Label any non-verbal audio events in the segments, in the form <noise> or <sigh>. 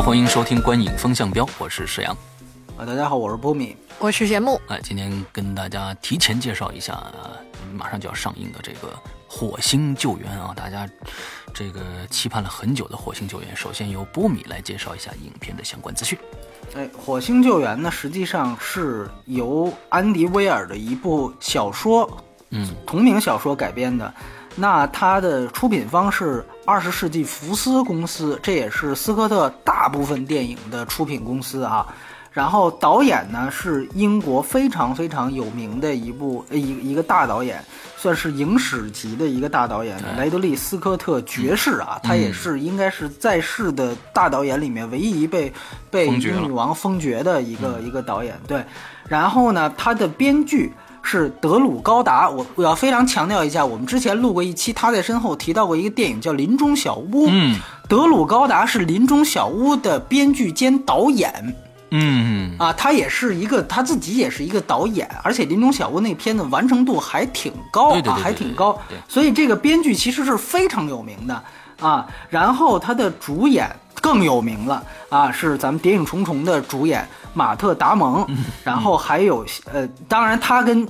好，欢迎收听《观影风向标》，我是石阳。啊，大家好，我是波米。我是节目，哎，今天跟大家提前介绍一下，呃马上就要上映的这个《火星救援》啊，大家这个期盼了很久的《火星救援》，首先由波米来介绍一下影片的相关资讯。哎，《火星救援》呢，实际上是由安迪威尔的一部小说，嗯，同名小说改编的。那它的出品方是二十世纪福斯公司，这也是斯科特大部分电影的出品公司啊。然后导演呢是英国非常非常有名的一部呃一一个大导演，算是影史级的一个大导演，雷德利·斯科特爵士啊，他也是应该是在世的大导演里面唯一被被封爵了女王封爵的一个、一个导演。对，然后呢，他的编剧。是德鲁高达，我我要非常强调一下，我们之前录过一期，他在身后提到过一个电影叫《林中小屋》，嗯。德鲁高达是《林中小屋》的编剧兼导演，嗯。啊，他也是一个他自己也是一个导演，而且《林中小屋》那片子完成度还挺高啊，还挺高。所以这个编剧其实是非常有名的啊。然后他的主演更有名了啊，是咱们《谍影重重》的主演马特·达蒙，嗯然后还有呃，当然他跟。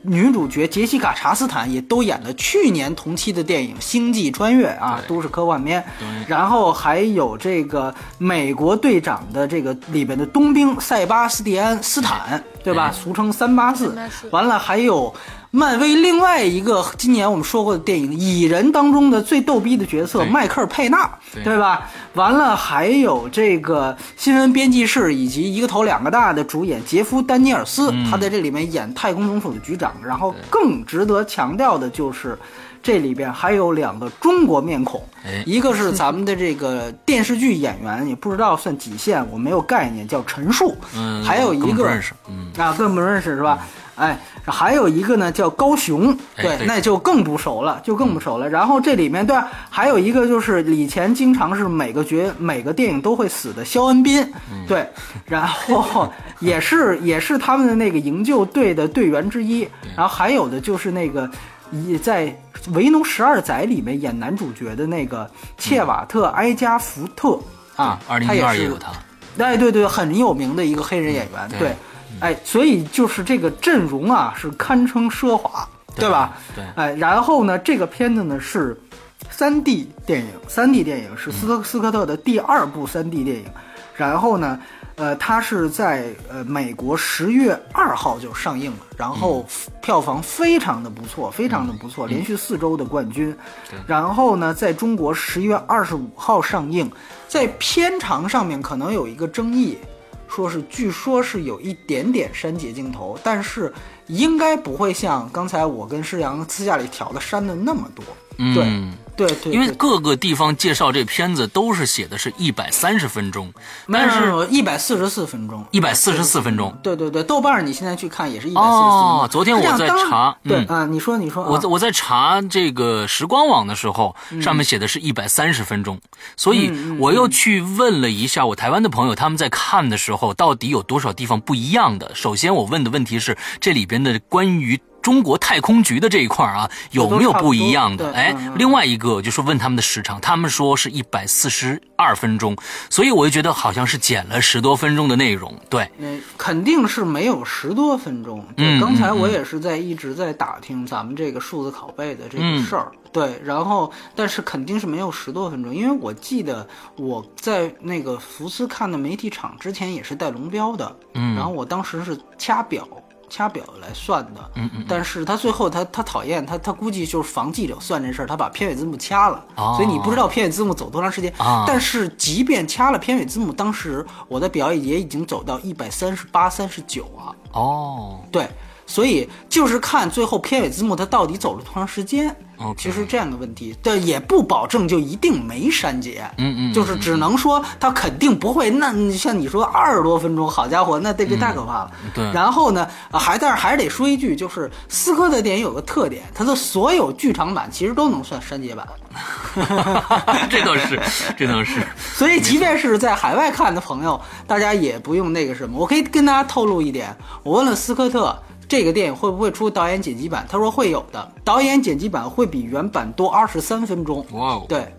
女主角杰西卡·查斯坦也都演了去年同期的电影《星际穿越》啊，都是科幻片。然后还有这个美国队长的这个里边的冬兵塞巴斯蒂安·斯坦，对吧？俗称三八四。完了还有漫威另外一个今年我们说过的电影《蚁人》当中的最逗逼的角色迈克尔·佩纳，对对吧？完了还有这个新闻编辑室以及一个头两个大的主演杰夫·丹尼尔斯，嗯他在这里面演太空总署的局长。然后更值得强调的就是。这里边还有两个中国面孔哎，一个是咱们的这个电视剧演员，也不知道算几线，我没有概念，叫陈数。嗯，还有一个认识，嗯，啊，更不认识是吧？哎，还有一个呢叫高雄，对，哎对那就更不熟了，就更不熟了。然后这里面对吧，还有一个就是以前经常是每个角每个电影都会死的肖恩斌，嗯。对，然后也是 <laughs> 也是他们的那个营救队的队员之一。然后还有的就是那个一在《维农十二载》里面演男主角的那个切瓦特·埃加福特啊，二零他也是一二也有他，哎，对对，很有名的一个黑人演员，对。对，哎，所以就是这个阵容啊，是堪称奢华，对吧？对哎，然后呢，这个片子呢是三 D 电影，三 D 电影是斯科斯科特的第二部三 D 电影，然后呢，呃，它是在呃美国十月二号就上映了，然后票房非常的不错，非常的不错，连续四周的冠军。然后呢，在中国十一月二十五号上映，在片长上面可能有一个争议，说是据说是有一点点删节镜头，但是应该不会像刚才我跟施阳私下里调的删的那么多。嗯。对对，因为各个地方介绍这片子都是写的是一百三十分钟，但是一百四十四分钟，一百四十四分钟。对对对，豆瓣儿你现在去看也是一百四十四。哦昨天我在查嗯对啊，你说你说，啊我在我在查这个时光网的时候，嗯上面写的是一百三十分钟，所以我又去问了一下我台湾的朋友，他们在看的时候到底有多少地方不一样的。首先我问的问题是这里边的关于。中国太空局的这一块啊，有没有不一样的？哎另外一个就是问他们的时长，他们说是一百四十二分钟，所以我就觉得好像是减了十多分钟的内容。对，那肯定是没有十多分钟。对，嗯刚才嗯我也是在一直在打听咱们这个数字拷贝的这嗯个事儿。对，然后但是肯定是没有十多分钟，因为我记得我在那个福斯看的媒体场之前也是带龙标的，嗯然后我当时是掐表。掐表来算的，嗯嗯但是他最后他他讨厌他他估计就是防记者算这事儿，他把片尾字幕掐了，哦。所以你不知道片尾字幕走多长时间。啊。但是即便掐了片尾字幕，当时我的表也已经走到一百三十八、三十九啊，哦，对，所以就是看最后片尾字幕它到底走了多长时间。OK 其实这样的问题，但，也不保证就一定没删节，嗯嗯就是只能说它肯定不会。那像你说二十多分钟，好家伙，那这这太可怕了。嗯对然后呢，啊还但是还是得说一句，就是斯科特电影有个特点，它的所有剧场版其实都能算删节版。<laughs> 这倒是，<laughs> 这倒是。所以，即便是在海外看的朋友，大家也不用那个什么。我可以跟大家透露一点，我问了斯科特这个电影会不会出导演剪辑版，他说会有的，导演剪辑版会比原版多二十三分钟。哇哦，对，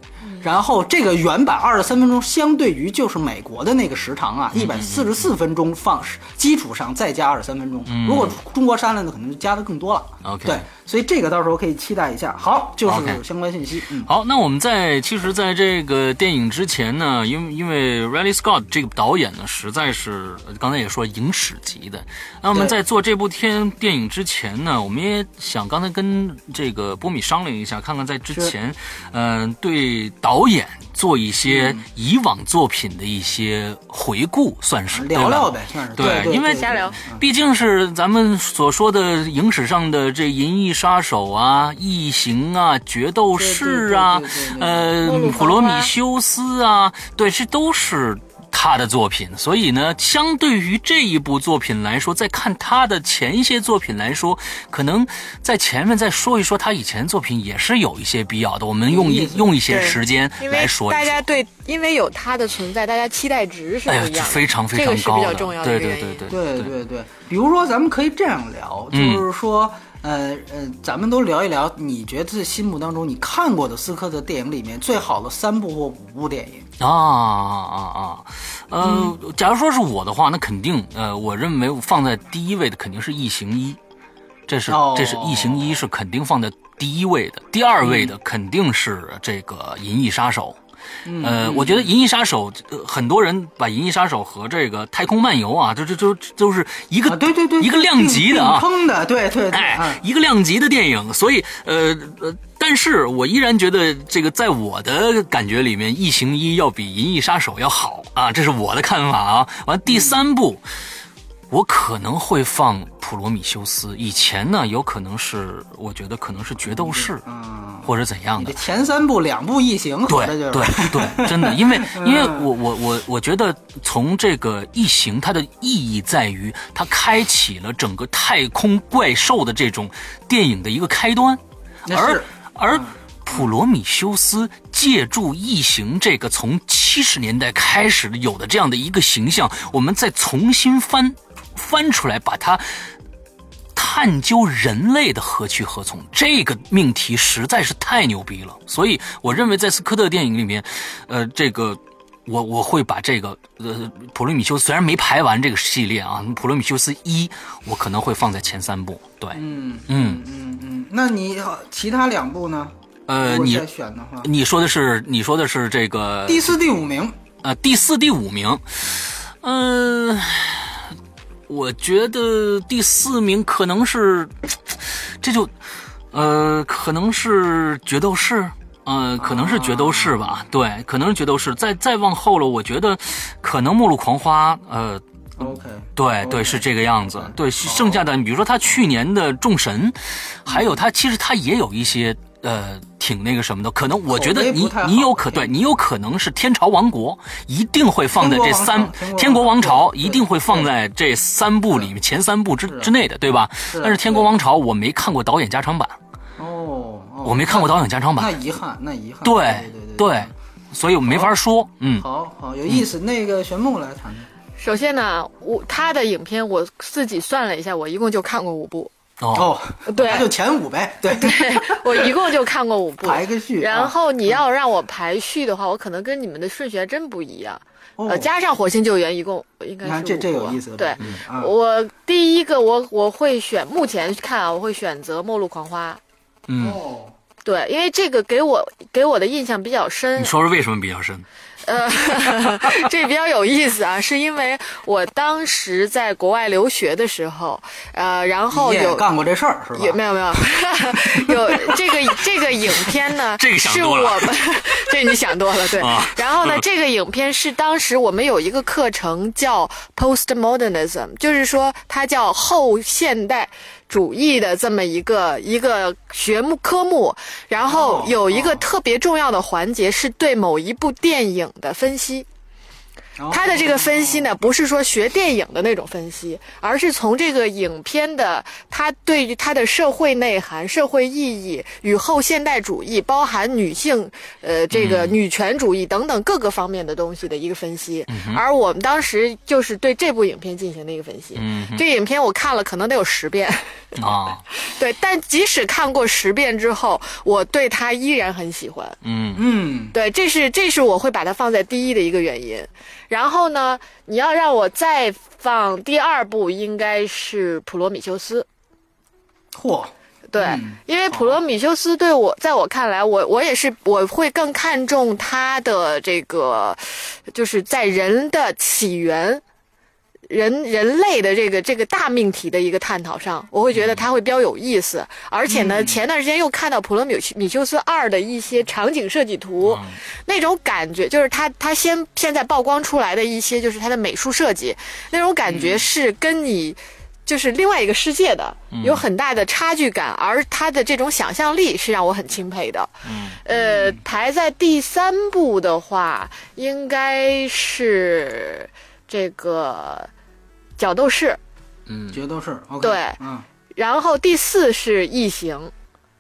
然后这个原版二十三分钟，相对于就是美国的那个时长啊，一百四十四分钟放基础上再加二十三分钟。如果中国删了呢，可能就加的更多了。OK 对，所以这个到时候可以期待一下。好，就是相关信息。嗯，好，那我们在其实，在这个电影之前呢，因为因为 Riley Scott 这个导演呢，实在是呃刚才也说影史级的。那我们在做这部天电影之前呢，我们也想刚才跟这个波米商量一下，看看在之前，嗯、对导演做一些嗯。以往作品的一些回顾，算是聊聊呗，算是对因为瞎聊。毕竟是咱们所说的影史上的这《银翼杀手》啊、《异形》啊、《决斗士》啊呃，《普罗米修斯》啊，对，这都是他的作品。所以呢，相对于这一部作品来说，再看他的前一些作品来说，可能在前面再说一说他以前作品也是有一些必要的。我们用一用一些时间来说一说。大家对，因为有他的存在，大家期待值是不哎呀，一样的，这非常非这个是常高的，比较重要的对。对对对对对对，比如说咱们可以这样聊，嗯就是说，呃呃，咱们都聊一聊，你觉得心目当中你看过的斯科特电影里面最好的三部或五部电影？啊啊啊！呃，假如说是我的话，那肯定，呃，我认为放在第一位的肯定是《异形一》，这是、哦这是《异形一》是肯定放在第一位的，第二位的肯定是这个《银翼杀手》。呃，我觉得《银翼杀手》呃，很多人把《银翼杀手》和这个《太空漫游》啊，这这这都是一个、啊，对对对，一个量级的啊，对对对，哎嗯，一个量级的电影，所以呃呃，但是我依然觉得这个在我的感觉里面，《异形一》要比《银翼杀手》要好啊，这是我的看法啊。完，第三部。我可能会放《普罗米修斯》，以前呢有可能是，我觉得可能是《决斗士》嗯，或者怎样的，前三部两部异形，对 <laughs> 对对，真的，因为因为我我我我觉得从这个异形，它的意义在于它开启了整个太空怪兽的这种电影的一个开端，那而是而普罗米修斯借助异形这个从七十年代开始有的这样的一个形象，我们再重新翻翻出来，把它探究人类的何去何从，这个命题实在是太牛逼了。所以我认为在斯科特电影里面，呃，这个我我会把这个呃普罗米修斯虽然没排完这个系列啊，普罗米修斯一我可能会放在前三部。对，嗯嗯嗯嗯，那你呃其他两部呢？呃，你选的话，你说的是你说的是这个第四、第五名，呃第四、第五名，嗯、我觉得第四名可能是，<tsk> 这就，呃，可能是决斗士，呃，可能是决斗士吧，对，可能是决斗士。再再往后了，我觉得可能末路狂花，呃，OK，对对，是这个样子。对，剩下的，比如说他去年的众神，还有他其实他也有一些呃挺那个什么的，可能我觉得你你有可对你有可能是天朝王国，一定会放在这三天国王朝一定会放在这三部里面前三部之之内的，对吧？但是天国王朝我没看过导演加长版，哦，哦我没看过导演加长版那，遗憾，那遗憾，对对对对，所以我没法说，嗯好好有意思。那个玄木来谈谈，首先呢，我他的影片我自己算了一下，我一共就看过五部。哦哦，对那就前五呗，对对，我一共就看过五部，排个序啊然后你要让我排序的话，我可能跟你们的顺序还真不一样。哦呃，加上火星救援，一共应该是这五部啊这有意思对，嗯啊我第一个我我会选，目前看啊，我会选择《末路狂花》。嗯，哦，对，因为这个给我给我的印象比较深你。说说为什么比较深？呃，<laughs> 这比较有意思啊，是因为我当时在国外留学的时候，呃，然后有干过这事儿是吧？有没有没有 <laughs> 有这个这个影片呢？这个想是多了我们这你想多了对。啊然后呢，这个影片是当时我们有一个课程叫 postmodernism，就是说它叫后现代。主义的这么一个一个学目科目，然后哦有一个哦特别重要的环节是对某一部电影的分析。哦他的这个分析呢，不是说学电影的那种分析，而是从这个影片的他对于它的社会内涵、社会意义与后现代主义，包含女性呃这个女权主义等等各个方面的东西的一个分析。而我们当时就是对这部影片进行的一个分析。嗯这影片我看了可能得有十遍，啊，<laughs> 对，但即使看过十遍之后，我对它依然很喜欢。嗯嗯，对，这是这是我会把它放在第一的一个原因。然后呢，你要让我再放第二部，应该是《普罗米修斯》。嚯，对，嗯因为《普罗米修斯》对我，在我看来，我我也是我会更看重他的这个，就是在人的起源。人人类的这个这个大命题的一个探讨上，我会觉得它会比较有意思。而且呢，前段时间又看到《普罗米米修斯二》的一些场景设计图，那种感觉就是它它先现在曝光出来的一些就是它的美术设计，那种感觉是跟你。就是另外一个世界的，有很大的差距感，而他的这种想象力是让我很钦佩的。嗯，呃，排在第三部的话，应该是这个角斗士，嗯。角斗士，OK，对。嗯，然后第四是异形。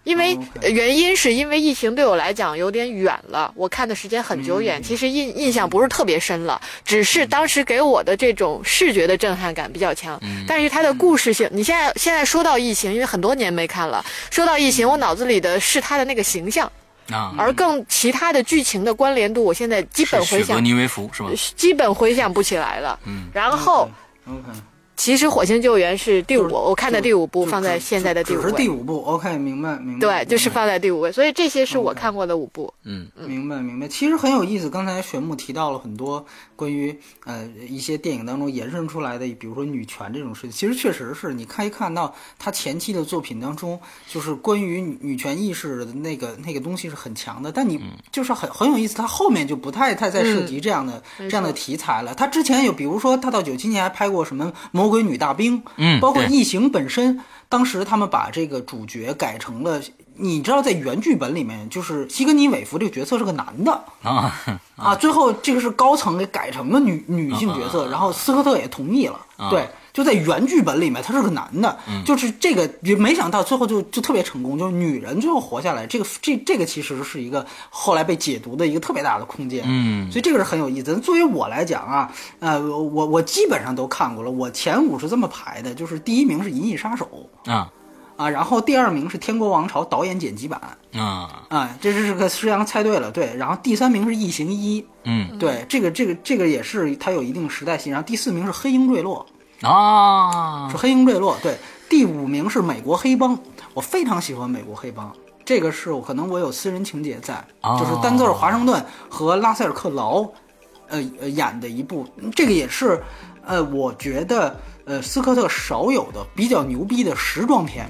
因为、原因是因为异形对我来讲有点远了，我看的时间很久远，嗯其实印印象不是特别深了，只是当时给我的这种视觉的震撼感比较强。但是它的故事性，你现在现在说到异形，因为很多年没看了，说到异形，我脑子里的是它的那个形象，啊，而更其他的剧情的关联度，我现在基本回想是许格尼维夫是吧？基本回想不起来了。嗯，然后 OK，其实《火星救援》是第五，我看的第五部放在现在的第五只是第。五部，OK，明白明白。对，就是放在第五位，所以这些是我看过的五部。嗯明白明白，其实很有意思。刚才玄牧提到了很多关于呃一些电影当中延伸出来的，比如说女权这种事情，其实确实是你可以看到他前期的作品当中，就是关于女女权意识的那个那个东西是很强的，但你就是很很有意思，他后面就不太太再涉及这样的、这样的题材了。他之前有，比如说他到九七年还拍过什么《魔鬼女大兵》，嗯包括异形本身，当时他们把这个主角改成了，你知道在原剧本里面，就是西格尼韦弗这个角色是个男的。啊，啊，最后这个是高层给改成了女女性角色，然后斯科特也同意了，对。就在原剧本里面，他是个男的，就是这个也没想到最后就就特别成功，就是女人最后活下来，这个这这个其实是一个后来被解读的一个特别大的空间，嗯。所以这个是很有意思。作为我来讲啊，呃，我我基本上都看过了，我前五是这么排的，就是第一名是《银翼杀手》啊。啊，然后第二名是《天国王朝》导演剪辑版啊，啊，这是个师阳猜对了，对，然后第三名是《异形一》，嗯。对，这个这个这个也是它有一定时代性，然后第四名是《黑鹰坠落》，啊是，黑鹰坠落，对，第五名是美国黑帮，我非常喜欢美国黑帮，这个是我可能我有私人情节在，哦就是丹泽尔华盛顿和拉塞尔克劳，呃呃演的一部，这个也是，呃，我觉得呃斯科特少有的比较牛逼的时装片。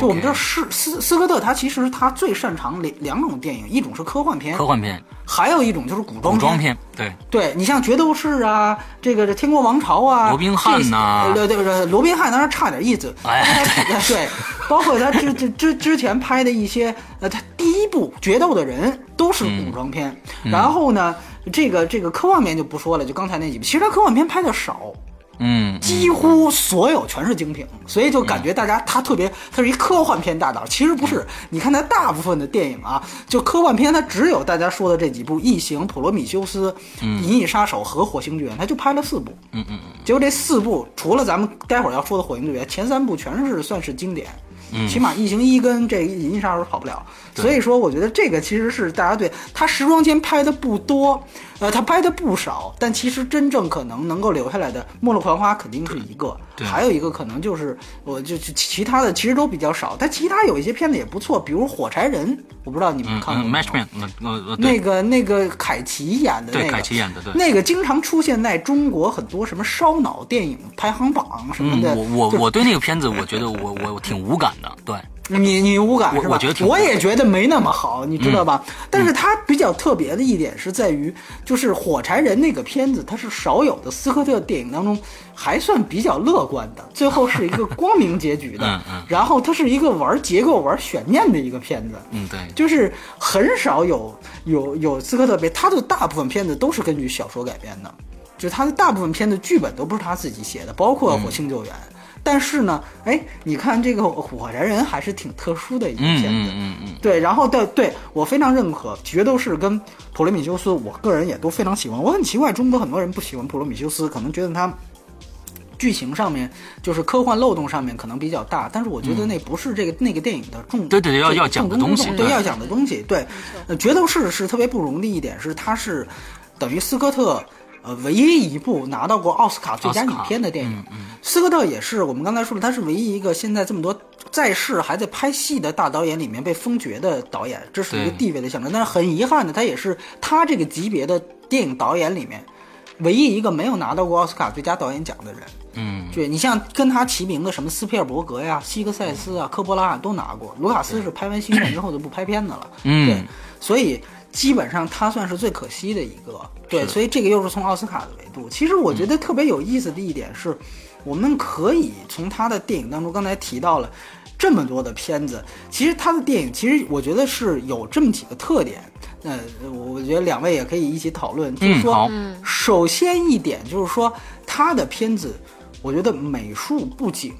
就我们知道斯斯斯科特他其实他最擅长两两种电影，一种是科幻片，科幻片、还有一种就是古装古装片，对，对你像决斗士啊，这个这天国王朝啊，罗宾汉呐这对对对，罗宾汉当然差点意思，哎他对，包括他之之之之前拍的一些，呃，他第一部决斗的人都是古装片，然后呢，这个这个科幻片就不说了，就刚才那几部，其实他科幻片拍的少，嗯，几乎所有全是精品，所以就感觉大家他特别，他是一科幻片大导。其实不是，你看他大部分的电影啊，就科幻片，他只有大家说的这几部《异形》《普罗米修斯》《银翼杀手》和《火星救援》，他就拍了四部。嗯嗯嗯，结果这四部，除了咱们待会儿要说的《火星救援》，前三部全是算是经典。起码《异形一》跟这个《银翼杀手》跑不了，所以说我觉得这个其实是大家对他时装间拍的不多，呃，他拍的不少，但其实真正可能能够留下来的《末路狂花》肯定是一个，对还有一个可能就是我就就其他的其实都比较少，但其他有一些片子也不错，比如《火柴人》，我不知道你们看过那个那个凯奇演的那对个，凯奇演的，对。那个经常出现在中国很多什么烧脑电影排行榜什么嗯，的。嗯我我我对那个片子，我觉得我我我挺无感的，对，你你无感是吧？我我觉得挺我也觉得没那么好，你知道吧？但是它比较特别的一点是在于，就是《火柴人》那个片子，它是少有的斯科特电影当中还算比较乐观的，最后是一个光明结局的。<laughs> 嗯嗯然后它是一个玩结构、玩悬念的一个片子。嗯对，就是很少有有有斯科特别，他的大部分片子都是根据小说改编的，就他的大部分片子剧本都不是他自己写的，包括《火星救援》但是呢，哎，你看这个《火柴人》还是挺特殊的一个嗯片子。嗯嗯嗯，对，然后对对我非常认可，决斗士跟普罗米修斯，我个人也都非常喜欢。我很奇怪，中国很多人不喜欢普罗米修斯，可能觉得他剧情上面就是科幻漏洞上面可能比较大，但是我觉得那不是这个、那个电影的重对对要要讲的东西对要讲的东西。对，呃，决斗士是特别不容易的一点是，它是等于斯科特。呃，唯一一部拿到过奥斯卡最佳影片的电影，嗯斯科特也是我们刚才说的，他是唯一一个现在这么多在世还在拍戏的大导演里面被封爵的导演，这是一个地位的象征。但是很遗憾的，他也是他这个级别的电影导演里面唯一一个没有拿到过奥斯卡最佳导演奖的人。嗯，对你像跟他齐名的什么斯皮尔伯格呀、希格塞斯啊、科波拉啊都拿过，卢卡斯是拍完《星战》之后就不拍片子了。嗯对，所以基本上他算是最可惜的一个。对，所以这个又是从奥斯卡的维度。其实我觉得特别有意思的一点是，我们可以从他的电影当中，刚才提到了。这么多的片子，其实他的电影，其实我觉得是有这么几个特点。呃，我觉得两位也可以一起讨论，就是说，嗯首先一点就是说，他的片子，我觉得美术、布景，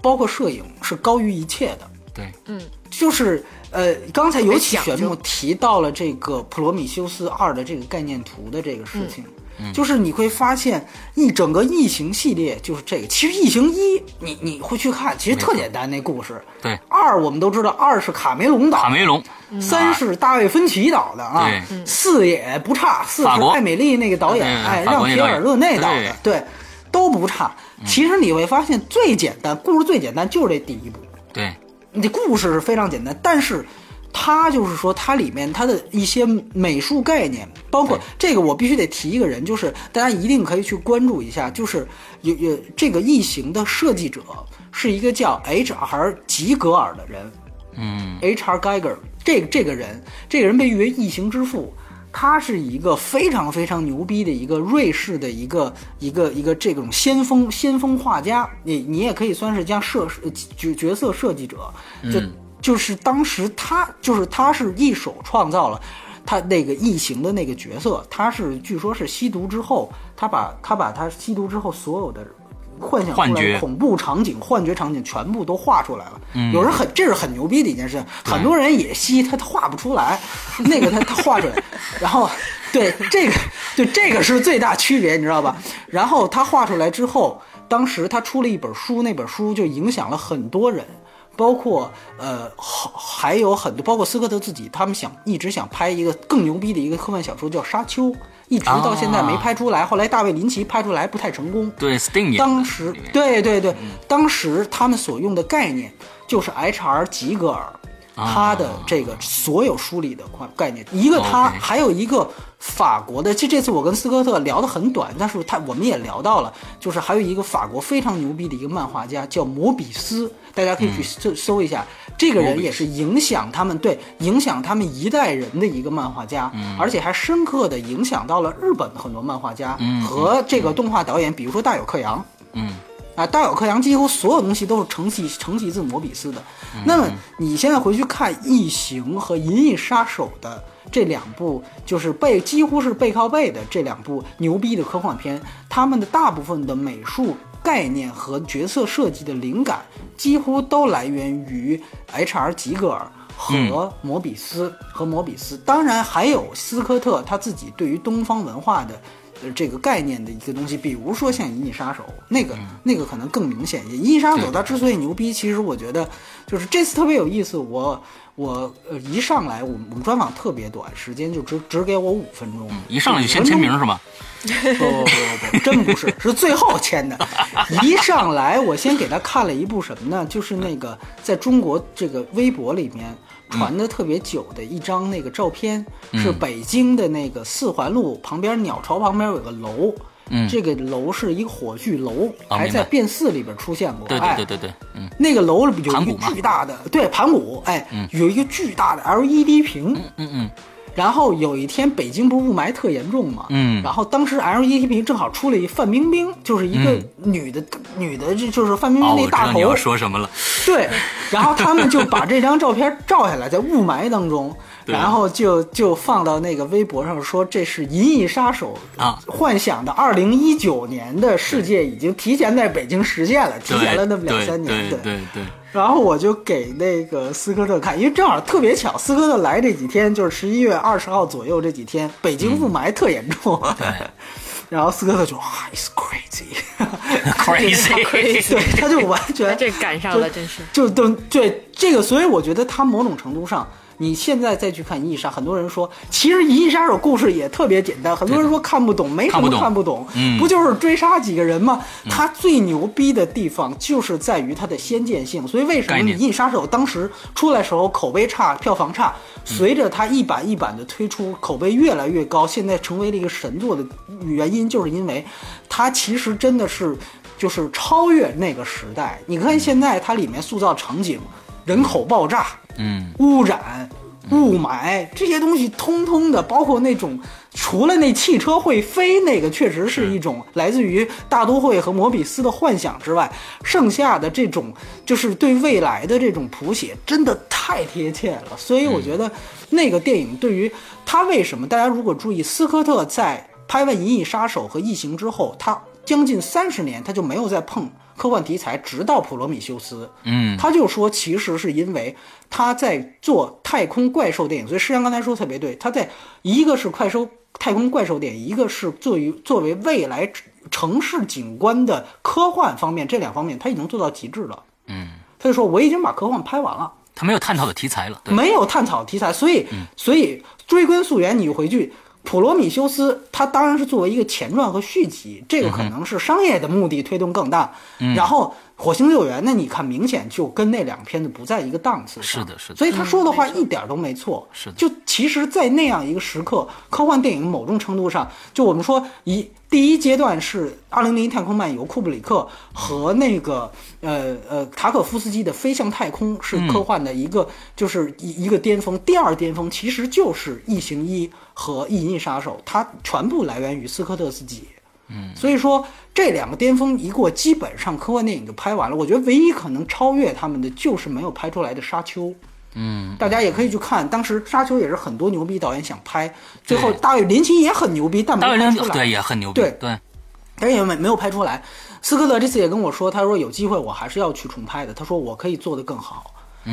包括摄影是高于一切的。对，嗯就是呃，刚才尤其玄牧提到了这个《普罗米修斯二》的这个概念图的这个事情。嗯。就是你会发现，一整个异形系列就是这个。其实异形一，你你会去看，其实特简单那故事。对，二我们都知道，二是卡梅隆导，卡梅隆，三是大卫芬奇导的啊对，四也不差，四是艾美丽那个导演，哎，让皮尔勒内导的对，对，都不差。其实你会发现，最简单故事最简单就是这第一部，对，你的故事是非常简单，但是它就是说它里面它的一些美术概念，包括这个我必须得提一个人，就是大家一定可以去关注一下，就是有有这个异形的设计者是一个叫 H.R. 吉格尔的人，嗯 H.R. Geiger 这个这个人，这个人被誉为异形之父。他是一个非常非常牛逼的一个瑞士的一个一个一个这种先锋先锋画家，你你也可以算是将设呃角角色设计者，就、就是当时他就是他是一手创造了他那个异形的那个角色，他是据说是吸毒之后，他把他把他吸毒之后所有的幻想出来幻觉恐怖场景、幻觉场景全部都画出来了。嗯有人很这是很牛逼的一件事，很多人也吸他他画不出来，那个他他画出来，然后对这个对这个是最大区别，你知道吧？然后他画出来之后，当时他出了一本书，那本书就影响了很多人。包括呃，好还有很多，包括斯科特自己，他们想一直想拍一个更牛逼的一个科幻小说，叫《沙丘》，一直到现在没拍出来。后来大卫林奇拍出来不太成功。对，Sting 当时对对对，当时他们所用的概念就是 H.R. 吉格尔。他的这个所有梳理的概念，一个他还有一个法国的。这这次我跟斯科特聊得很短，但是他我们也聊到了，就是还有一个法国非常牛逼的一个漫画家叫摩比斯，大家可以去搜搜一下。这个人也是影响他们对影响他们一代人的一个漫画家，而且还深刻的影响到了日本的很多漫画家和这个动画导演，比如说大有克洋。嗯啊，大有克洋几乎所有东西都是承袭承袭自摩比斯的。那么你现在回去看《异形》和《银翼杀手》的这两部，就是背几乎是背靠背的这两部牛逼的科幻片，他们的大部分的美术概念和角色设计的灵感，几乎都来源于 H.R. 吉格尔。和摩比斯和摩比斯，当然还有斯科特他自己对于东方文化的呃这个概念的一个东西，比如说像《银翼杀手》，那个、那个可能更明显一些。《银翼杀手》它之所以牛逼，其实我觉得就是这次特别有意思。我我呃一上来，我们我们专访特别短，时间就只只给我五分钟，一上来就先签名是吗？不不不不，真不是，是最后签的。一上来，我先给他看了一部什么呢？就是那个在中国这个微博里面传的特别久的一张那个照片，是北京的那个四环路旁边鸟巢旁边有个楼。嗯。这个楼是一个火炬楼，还在变四里边出现过。对哎。对对对对，嗯。那个楼里有一个巨大的，对盘古，哎，有一个巨大的 LED 屏，嗯嗯然后有一天北京不是雾霾特严重嘛，嗯。然后当时 LED 屏正好出了一范冰冰，就是一个女的、女的，这就是范冰哦，冰那大头，你要说什么了。对，然后他们就把这张照片照下来，在雾霾当中，对然后就就放到那个微博上说这是《银翼杀手》啊。幻想的二零一九年的世界已经提前在北京实现了，提前了那么两三年，对对对，然后我就给那个斯科特看，因为正好特别巧，斯科特来这几天就是十一月二十号左右这几天，北京雾霾特严重。对然后斯科特就哇，it's crazy，，crazy，<laughs> <laughs> 对，他就完全 <laughs> 这赶上了，真是。就都对这个，所以我觉得他某种程度上，你现在再去看《银翼杀》，很多人说，其实《银翼杀手》故事也特别简单，很多人说看不懂，没什么看不懂。不懂，嗯。不就是追杀几个人吗？它最牛逼的地方就是在于它的先见性，所以为什么《银翼杀手》当时出来时候口碑差、票房差，随着它一版一版的推出，口碑越来越高，现在成为了一个神作的原因，就是因为它其实真的是就是超越那个时代。你看现在它里面塑造场景，人口爆炸，嗯，污染、雾霾这些东西，通通的，包括那种除了那汽车会飞那个，确实是一种来自于大都会和摩比斯的幻想之外，剩下的这种就是对未来的这种谱写，真的太贴切了。所以我觉得那个电影对于他为什么大家如果注意，斯科特在拍完《银翼杀手》和《异形》之后，他将近三十年他就没有再碰科幻题材，直到《普罗米修斯》。嗯，他就说，其实是因为他在做太空怪兽电影，所以施阳刚才说得特别对，他在一个是快收太空怪兽电影，一个是作为作为未来城市景观的科幻方面，这两方面他已经做到极致了。嗯，他就说我已经把科幻拍完了。他没有探讨的题材了。没有探讨题材，所以、所以追根溯源，你回去。普罗米修斯，它当然是作为一个前传和续集，这个可能是商业的目的推动更大。然后火星救援，那你看明显就跟那两个片子不在一个档次上。是的是的所以他说的话一点都没错。是的就其实，在那样一个时刻，科幻电影某种程度上，就我们说一第一阶段是《二零零一太空漫游》，库布里克和那个呃呃塔可夫斯基的《飞向太空》是科幻的一个、就是一一个巅峰。第二巅峰其实就是《异形一》和《银翼杀手》，它全部来源于斯科特自己。嗯，所以说这两个巅峰一过，基本上科幻电影就拍完了。我觉得唯一可能超越他们的，就是没有拍出来的《沙丘》。嗯，大家也可以去看，当时《沙丘》也是很多牛逼导演想拍，最后大卫林奇也很牛逼，但没拍出来。对也很牛逼。对对，但是也没没有拍出来。斯科特这次也跟我说，他说有机会我还是要去重拍的，他说我可以做得更好。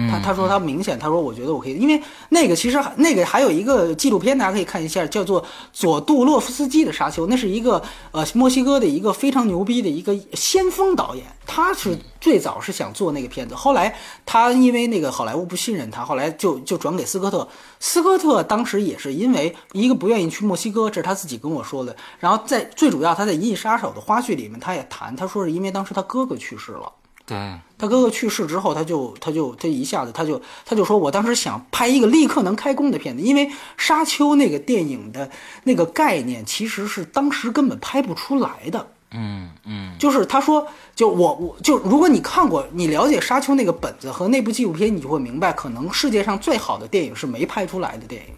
他他说他明显他说我觉得我可以，因为那个其实那个还有一个纪录片，大家可以看一下，叫做佐杜洛夫斯基的《沙丘》，那是一个呃墨西哥的一个非常牛逼的一个先锋导演，他是最早是想做那个片子，后来他因为那个好莱坞不信任他，后来就就转给斯科特。斯科特当时也是因为一个不愿意去墨西哥，这是他自己跟我说的。然后在最主要他在《银翼杀手》的花絮里面，他也谈，他说是因为当时他哥哥去世了。对，他哥哥去世之后，他就他就他一下子他就他就说，我当时想拍一个立刻能开工的片子，因为《沙丘》那个电影的那个概念其实是当时根本拍不出来的。嗯嗯，就是他说，就我我就如果你看过，你了解《沙丘》那个本子和那部纪录片，你就会明白，可能世界上最好的电影是没拍出来的电影。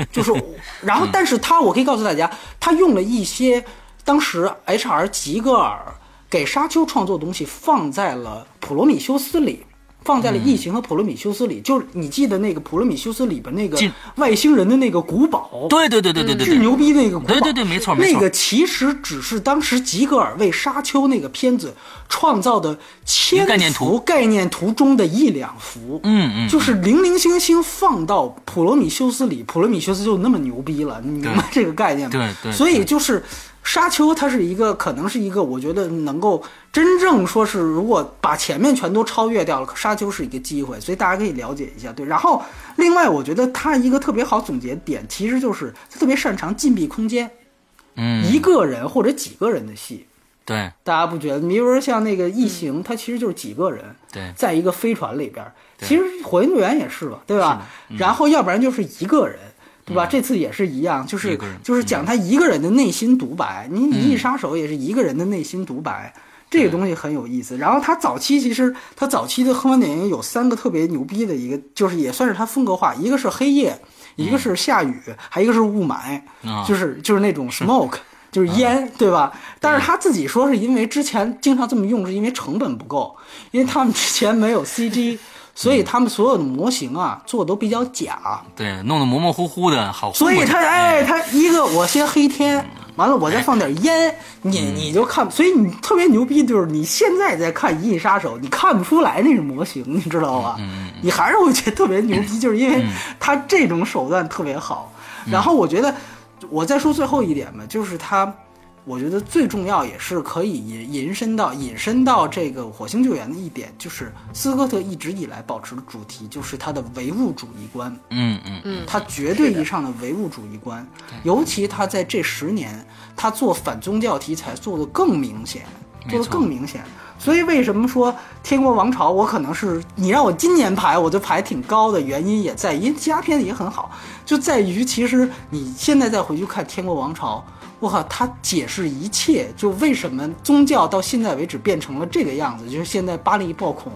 <laughs> 就是，然后，<laughs> 但是他我可以告诉大家，他用了一些当时 H.R. 吉格尔给《沙丘》创作的东西放在了《普罗米修斯》里。放在了《异形》和《普罗米修斯》里，就是你记得那个《普罗米修斯》里边那个外星人的那个古堡，对对对对对对牛逼那个古堡，对对对没错没错那个其实只是当时吉格尔为《沙丘》那个片子创造的千概念图幅概念图中的一两幅，嗯嗯就是零零星星放到《普罗米修斯》里，《普罗米修斯》就那么牛逼了，你明白这个概念吗？对对所以就是。沙丘，它是一个，可能是一个，我觉得能够真正说是，如果把前面全都超越掉了，沙丘是一个机会，所以大家可以了解一下。对，然后另外，我觉得他一个特别好总结点，其实就是它特别擅长禁闭空间，嗯，一个人或者几个人的戏，对大家不觉得？你比如说像那个异形，它其实就是几个人，对在一个飞船里边儿，其实火影救援也是吧，对吧？然后要不然就是一个人。对吧？这次也是一样，就是就是讲他一个人的内心独白。你《银翼杀手》也是一个人的内心独白，这个东西很有意思。然后他早期其实他早期的科幻电影有三个特别牛逼的一个，就是也算是他风格化，一个是黑夜，一个是下雨，还一个是雾霾，啊就是就是那种 smoke。<laughs> 就是烟，对吧？但是他自己说是因为之前经常这么用，是因为成本不够，因为他们之前没有 CG，所以他们所有的模型啊做的都比较假，对，弄得模模糊糊的，好糊所以他哎，他一个我先黑天，完了我再放点烟，你你就看，所以你特别牛逼，就是你现在在看《银翼杀手》，你看不出来那是模型，你知道吧？你还是会觉得特别牛逼，就是因为他这种手段特别好。然后我觉得，我再说最后一点吧，就是他。我觉得最重要也是可以引引申到引申到这个火星救援的一点，就是斯科特一直以来保持的主题就是他的唯物主义观。嗯嗯嗯，他绝对意义上的唯物主义观，尤其他在这十年，他做反宗教题材做得更明显，做得更明显。所以为什么说《天国王朝》我可能是你让我今年排，我就排挺高的原因也在于，因为其他片子也很好，就在于其实你现在再回去看《天国王朝》，我靠，他解释一切，就为什么宗教到现在为止变成了这个样子，就是现在巴黎暴恐。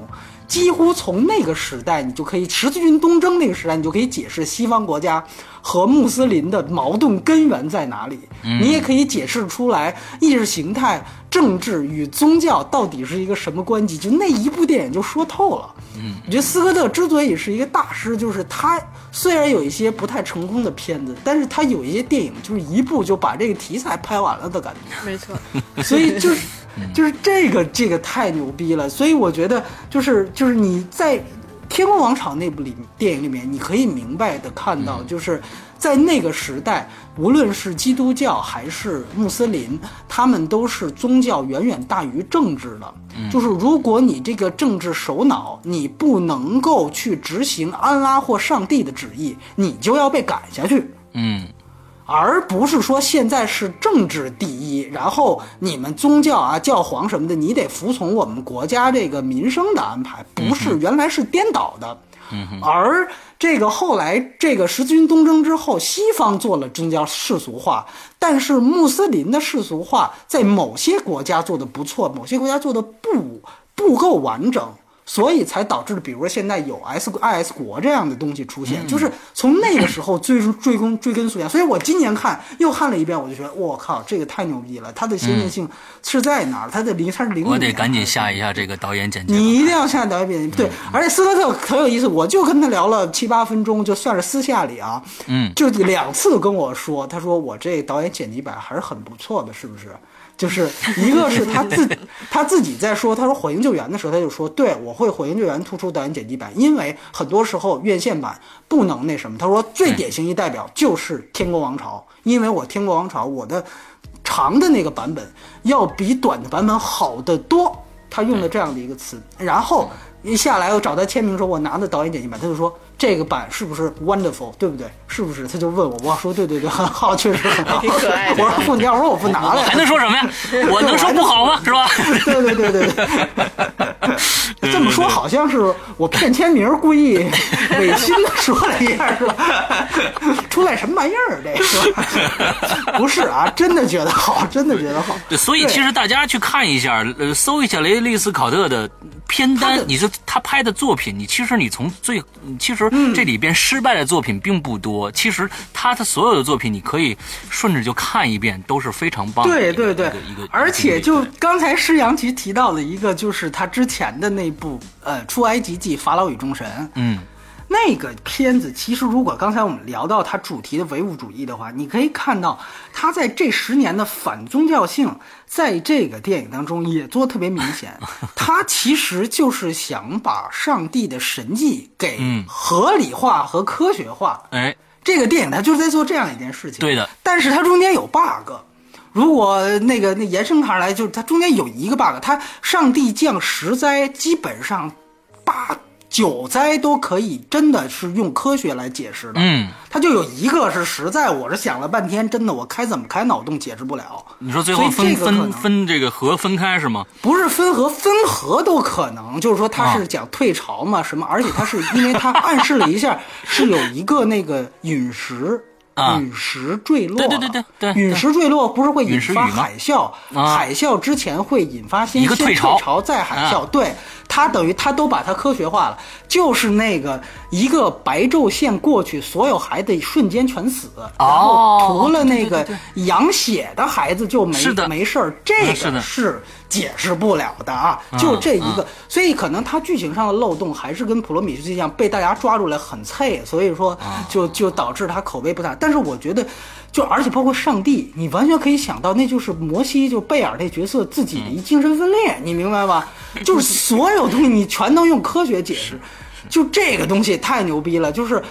几乎从那个时代，你就可以十字军东征那个时代，你就可以解释西方国家和穆斯林的矛盾根源在哪里。你也可以解释出来意识形态、政治与宗教到底是一个什么关系。就那一部电影就说透了。嗯，我觉得斯科特之所以是一个大师，就是他虽然有一些不太成功的片子，但是他有一些电影就是一部就把这个题材拍完了的感觉。没错，所以就是 <laughs> 就是这个这个太牛逼了，所以我觉得就是就是你在《天空广场》那部里电影里面，你可以明白的看到，就是在那个时代，无论是基督教还是穆斯林，他们都是宗教远远大于政治的。就是如果你这个政治首脑你不能够去执行安拉或上帝的旨意，你就要被赶下去。嗯而不是说现在是政治第一，然后你们宗教啊、教皇什么的，你得服从我们国家这个民生的安排，不是，原来是颠倒的。嗯而这个后来这个十字军东征之后，西方做了宗教世俗化，但是穆斯林的世俗化在某些国家做的不错，某些国家做的不不够完整。所以才导致了，比如说现在有 S I S 国这样的东西出现，就是从那个时候追追根追根溯源。所以我今年看又看了一遍，我就觉得我靠，这个太牛逼了！它的先进性是在哪儿？它的零它是零五我得赶紧下一下这个导演简介。你一定要下导演剪辑对，而且斯科特很有意思，我就跟他聊了七八分钟，就算是私下里啊，嗯就两次跟我说，他说我这导演剪辑版还是很不错的，是不是？就是一个是他自 <laughs> 他自己在说，他说《火影救援》的时候，他就说，对我会《火影救援》突出导演剪辑版，因为很多时候院线版不能那什么。他说最典型一代表就是《天国王朝》，因为我《天国王朝》我的长的那个版本要比短的版本好得多。他用了这样的一个词，然后一下来我找他签名说，我拿的导演剪辑版，他就说这个版是不是 wonderful，对不对？是不是？他就问我，我说对对对，很好，确实很好。挺可爱的我说不，你要说我不拿了，还能说什么呀？我能说不好吗？<laughs> 是吧？对对对对对，这么说好像是我骗签名，故意违心的说了一下，是吧？出来什么玩意儿？这是不是啊？真的觉得好，真的觉得好。对，所以其实大家去看一下，呃，搜一下雷利斯考特的片单，你说他拍的作品，你其实你从最，其实这里边失败的作品并不多。其实他的所有的作品，你可以顺着就看一遍，都是非常棒。对对对，一个，而且就刚才施阳其实提到了一个，就是他之前的那部呃《出埃及记：法老与众神》。嗯。那个片子其实，如果刚才我们聊到它主题的唯物主义的话，你可以看到，它在这十年的反宗教性，在这个电影当中也做特别明显。<laughs> 它其实就是想把上帝的神迹给合理化和科学化。哎，这个电影它就是在做这样一件事情。对的，但是它中间有 bug。如果那个那延伸开来，就是它中间有一个 bug，它上帝降十灾基本上八。九灾都可以，真的是用科学来解释的。嗯，它就有一个是实在，我是想了半天，真的我开怎么开脑洞解释不了。你说最后分分分这个和分开是吗？不是分合，分合都可能。就是说它是讲退潮嘛，什么？而且它是因为它暗示了一下，是有一个那个陨石。陨石坠落，对对对对对，陨石坠落不是会引发海啸？海啸之前会引发先先退潮再海啸，对，它等于它都把它科学化了，就是那个一个白昼线过去，所有孩子瞬间全死，然后除了那个羊血的孩子就没没事儿，这个是。解释不了的啊，就这一个，所以可能他剧情上的漏洞还是跟普罗米修斯一样被大家抓住来很菜，所以说就就导致他口碑不大。但是我觉得，就而且包括上帝，你完全可以想到，那就是摩西就贝尔这角色自己的一精神分裂，你明白吧？就是所有东西你全都用科学解释，<laughs> 就这个东西太牛逼了，就是。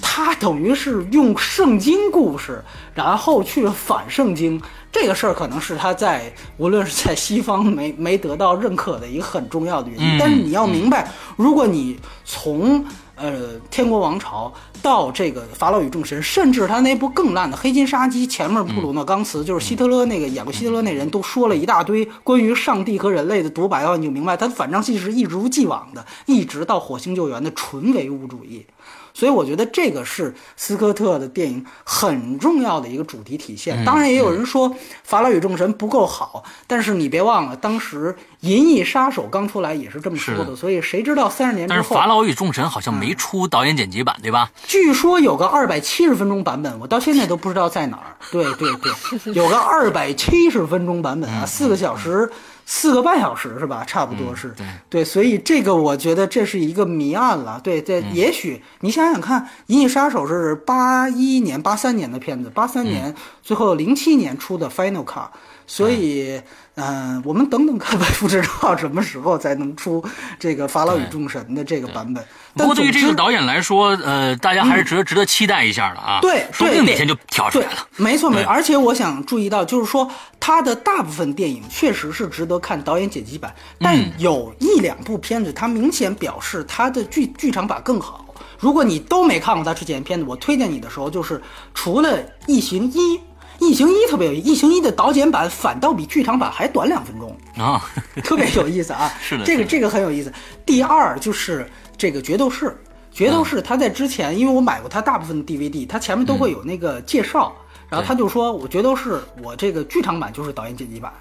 他等于是用圣经故事，然后去反圣经，这个事儿可能是他在无论是在西方没没得到认可的一个很重要的原因。但是你要明白，如果你从呃天国王朝到这个法老与众神，甚至他那部更烂的黑金杀机前面布鲁诺钢茨，就是希特勒那个演过希特勒那人都说了一大堆关于上帝和人类的独白的话，你就明白他反张戏是一如既往的，一直到火星救援的纯唯物主义。所以我觉得这个是斯科特的电影很重要的一个主题体现。当然，也有人说《法老与众神》不够好，但是你别忘了，当时《银翼杀手》刚出来也是这么说的。所以谁知道三十年之后？但是《法老与众神》好像没出导演剪辑版，对吧？<laughs> 据说有个二百七十分钟版本，我到现在都不知道在哪儿。对对对，<laughs> 有个二百七十分钟版本啊，四个小时。四个半小时是吧？差不多是，对对，所以这个我觉得这是一个谜案了。对对，也许你想想看，《银翼杀手》是八一年、八三年的片子，八三年最后零七年出的 Final Cut。所以，嗯，我们等等看吧，<laughs> 不知道什么时候才能出这个《法老与众神》的这个版本。不过对于这个导演来说，呃，大家还是值得值得期待一下的啊。对，说不定哪天就跳出来了。没错，没错。而且我想注意到，就是说他的大部分电影确实是值得看导演剪辑版，但有一两部片子，他明显表示他的剧剧场版更好。如果你都没看过他之前的片子，我推荐你的时候，就是除了《异形一》。异形一特别有意思，异形一的导剪版反倒比剧场版还短两分钟啊，特别有意思啊。<laughs> 是的，这个这个很有意思。第二就是这个决斗士，决斗士他在之前，因为我买过他大部分的 DVD，他前面都会有那个介绍，然后他就说，我决斗士我这个剧场版就是导演剪辑版。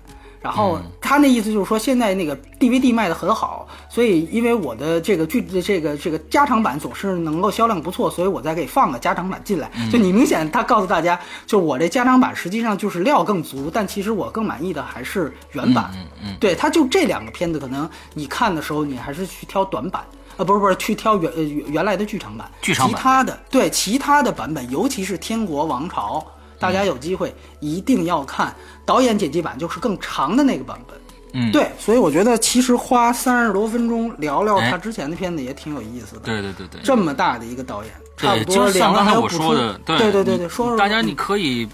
然后他那意思就是说，现在那个 DVD 卖的很好，所以因为我的这个剧这个这个加长版总是能够销量不错，所以我再给放个加长版进来。就你明显他告诉大家，就我这加长版实际上就是料更足，但其实我更满意的还是原版。嗯嗯，对，他就这两个片子，可能你看的时候你还是去挑短版，呃，不是不是去挑原呃原来的剧场版。剧场版。其他的对其他的版本，尤其是《天国王朝》。大家有机会一定要看导演剪辑版，就是更长的那个版本。嗯，对，所以我觉得其实花三十多分钟聊聊他之前的片子也挺有意思的。对对对对，这么大的一个导演，差不多就像刚才我说的，对对对对，说说大家你可以。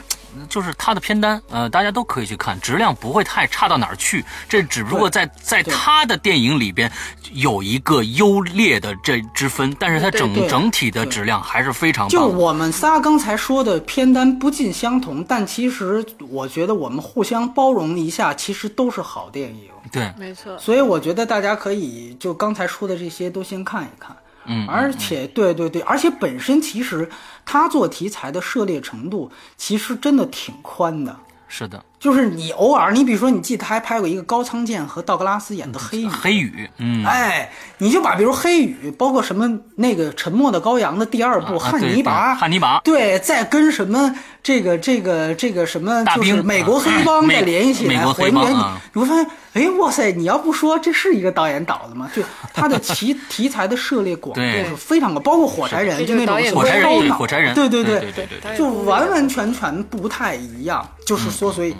就是他的片单，呃，大家都可以去看，质量不会太差到哪儿去。这只不过在在他的电影里边有一个优劣的这之分，但是它整整体的质量还是非常棒。就我们仨刚才说的片单不尽相同，但其实我觉得我们互相包容一下，其实都是好电影。对，没错。所以我觉得大家可以就刚才说的这些都先看一看。嗯，而且对对对，而且本身其实他做题材的涉猎程度其实真的挺宽的。是的，就是你偶尔，你比如说，你记得他还拍过一个高仓健和道格拉斯演的《黑羽》，黑雨，嗯，哎，你就把比如《黑雨》，包括什么那个《沉默的羔羊》的第二部《啊汉尼拔》，汉尼拔，对，再跟什么这个这个这个什么，就是美国黑帮啊再联系起来，美国黑还原你会发现，哎，哇塞，你要不说这是一个导演导的吗？就他的题 <laughs> 题材的涉猎广度是非常高，包括火柴人，就那种火柴人火柴人，对对对对对对，就完完全全不太一样，就是说，所以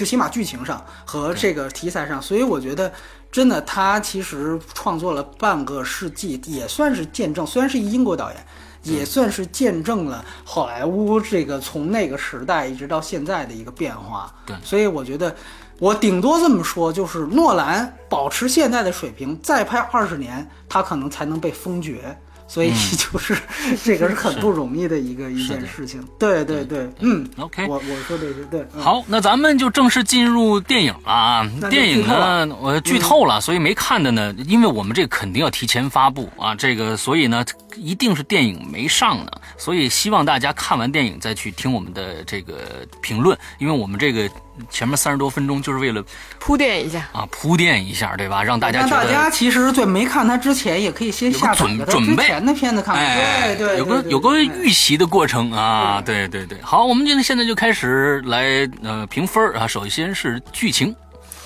就起码剧情上和这个题材上，所以我觉得真的他其实创作了半个世纪，也算是见证，虽然是一英国导演。也算是见证了好莱坞这个从那个时代一直到现在的一个变化。对所以我觉得我顶多这么说，就是诺兰保持现在的水平，再拍二十年，他可能才能被封爵。所以 <laughs> 就是、这个是很不容易的一个一件事情。对对对，嗯 OK 我我说的是对。嗯，好，那咱们就正式进入电影了啊！电影呢，我剧透了，所以没看的呢，因为我们这肯定要提前发布啊，这个所以呢，一定是电影没上呢，所以希望大家看完电影再去听我们的这个评论，因为我们这个前面三十多分钟就是为了铺垫一下。啊铺垫一下，对吧？让大家那觉得大家其实在没看它之前，也可以先下载准准备前的片子看对对，有个有个预习的过程啊，对对对。好，我们就现在就开始来呃评分啊，首先是剧情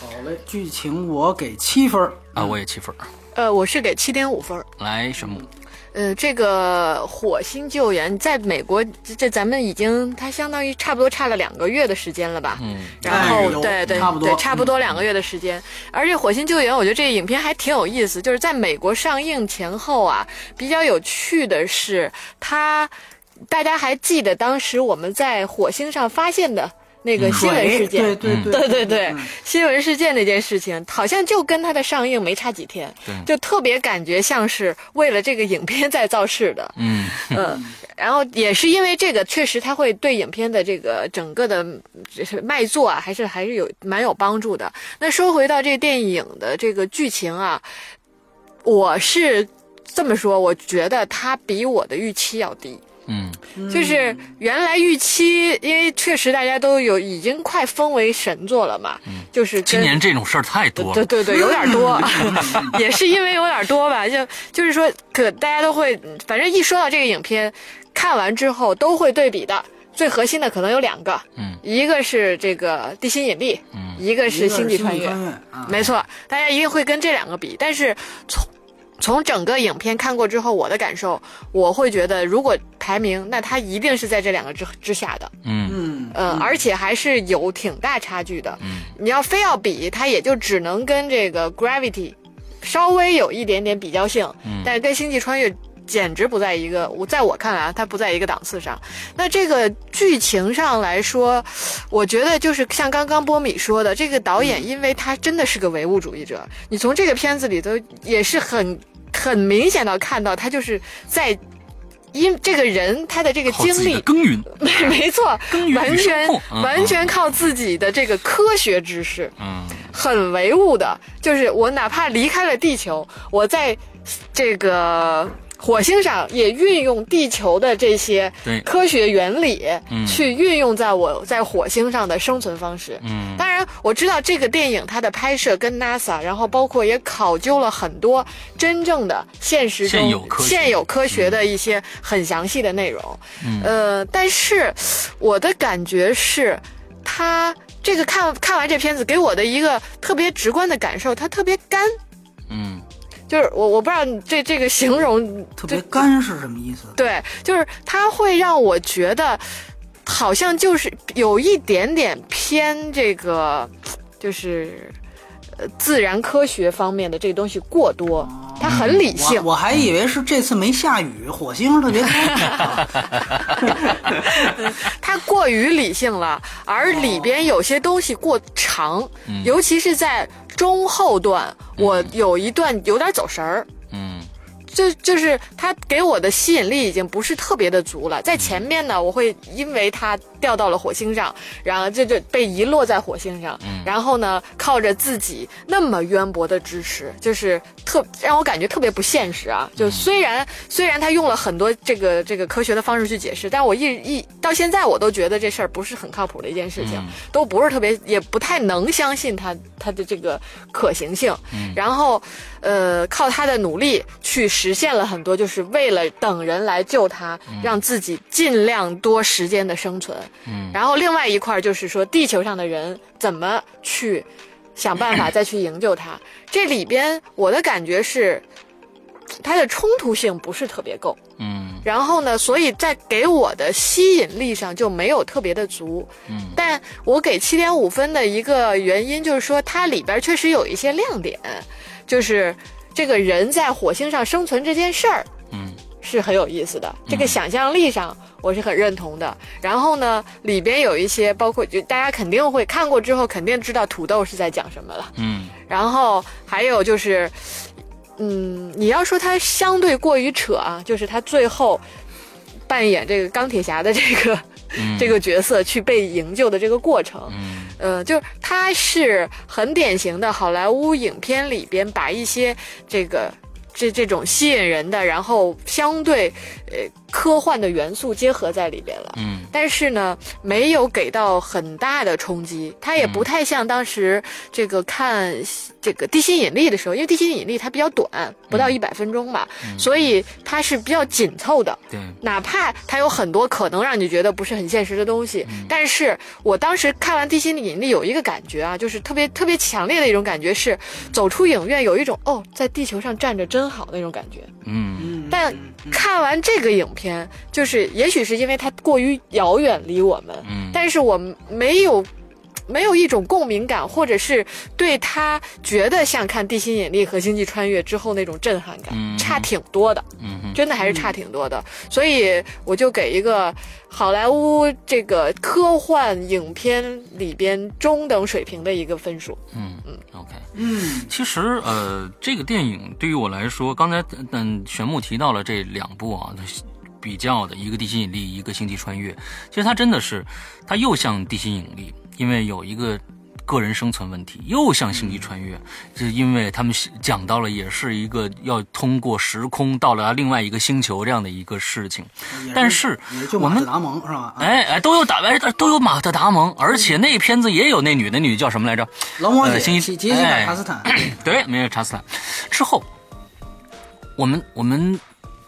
好嘞，剧情我给七分啊，我也七分。呃，我是给七点五分。来，玄牧，呃，这个火星救援在美国，这这咱们已经它相当于差不多差了两个月的时间了吧？嗯，然后哎对对差不多对，差不多两个月的时间。而且《火星救援》，我觉得这个影片还挺有意思，就是在美国上映前后啊，比较有趣的是，它大家还记得当时我们在火星上发现的那个新闻事件？对对对对对对嗯，新闻事件那件事情，好像就跟它的上映没差几天，就特别感觉像是为了这个影片在造势的。嗯，嗯，然后也是因为这个，确实它会对影片的这个整个的就是卖座啊，还是还是有蛮有帮助的。那说回到这个电影的这个剧情啊，我是这么说，我觉得它比我的预期要低。嗯，就是原来预期，因为确实大家都有已经快封为神作了嘛，就是今年这种事儿太多了。对对对，有点多，<laughs> <laughs> 也是因为有点多吧。就就是说，可大家都会，反正一说到这个影片，看完之后都会对比的。最核心的可能有两个，嗯，一个是这个《地心引力》，嗯，一个是《星际穿越》。啊，没错，大家一定会跟这两个比。但是从从整个影片看过之后，我的感受，我会觉得，如果排名，那它一定是在这两个之之下的。嗯。嗯。呃，而且还是有挺大差距的。嗯，你要非要比，它也就只能跟这个 Gravity 稍微有一点点比较性，嗯。但是跟星际穿越简直不在一个，我在我看来啊，它不在一个档次上。那这个剧情上来说，我觉得就是像刚刚波米说的，这个导演因为他真的是个唯物主义者，你从这个片子里头也是很很明显的看到他就是在。因这个人他的这个经历耕耘，没 <laughs> 没错，耕耘完全完全靠自己的这个科学知识，嗯很唯物的。就是我哪怕离开了地球，我在这个火星上也运用地球的这些科学原理嗯去运用在我在火星上的生存方式。嗯当然，我知道这个电影它的拍摄跟 NASA，然后包括也考究了很多真正的现实中现有科学现有科学的一些很详细的内容。嗯呃，但是我的感觉是，它这个看看完这片子给我的一个特别直观的感受，它特别干。嗯就是我我不知道你这这个形容特别干是什么意思？对，就是它会让我觉得，好像就是有一点点偏这个，就是呃自然科学方面的这个东西过多，它很理性我。我还以为是这次没下雨，火星特别干。<laughs> 它过于理性了，而里边有些东西过长，尤其是在中后段，我有一段有点走神儿。嗯就就是他给我的吸引力已经不是特别的足了。在前面呢，我会因为他掉到了火星上，然后这就被遗落在火星上，然后呢，靠着自己那么渊博的知识，就是特让我感觉特别不现实啊。就虽然虽然他用了很多这个这个科学的方式去解释，但我一一到现在我都觉得这事儿不是很靠谱的一件事情，都不是特别也不太能相信他他的这个可行性。然后，呃，靠他的努力去实现了很多，就是为了等人来救他，让自己尽量多时间的生存。嗯，然后另外一块就是说，地球上的人怎么去想办法再去营救他。这里边我的感觉是，它的冲突性不是特别够。嗯然后呢，所以在给我的吸引力上就没有特别的足。嗯，但我给七点五分的一个原因就是说，它里边确实有一些亮点，就是这个人在火星上生存这件事儿嗯。是很有意思的，这个想象力上我是很认同的。然后呢，里边有一些包括就大家肯定会看过之后，肯定知道土豆是在讲什么了。嗯。然后还有就是，嗯，你要说他相对过于扯啊，就是他最后扮演这个钢铁侠的这个、<laughs> 这个角色去被营救的这个过程，嗯呃，就是他是很典型的好莱坞影片里边把一些这个这这种吸引人的，然后相对呃科幻的元素结合在里边了。嗯但是呢，没有给到很大的冲击，它也不太像当时这个看这个《地心引力》的时候，因为《地心引力》它比较短，不到一百分钟吧，所以它是比较紧凑的。对，哪怕它有很多可能让你觉得不是很现实的东西，但是我当时看完《地心引力》有一个感觉啊，就是特别特别强烈的一种感觉是，走出影院有一种哦，在地球上站着真好那种感觉。嗯嗯，但看完这个影片，就是也许是因为它过于遥远离我们，嗯但是我没有。没有一种共鸣感，或者是对它觉得像看《地心引力》和《星际穿越》之后那种震撼感，嗯差挺多的。嗯哼真的还是差挺多的，所以我就给一个好莱坞这个科幻影片里边中等水平的一个分数。嗯嗯，OK。嗯其实，呃，这个电影对于我来说，刚才嗯，玄牧提到了这两部啊，比较的一个《地心引力》，一个《星际穿越》。其实它真的是，它又像《地心引力》，因为有一个个人生存问题，又像《星际穿越》，就是因为他们讲到了，也是一个要通过时空到达另外一个星球这样的一个事情。但是就我们马达蒙是吧？啊，哎哎，都有打哎都有马特达蒙，而且那片子也有那女的，女的叫什么来着？龙王姐呃星杰杰西哎卡查斯坦，<clears throat> 对，没有查斯坦。之后，我们我们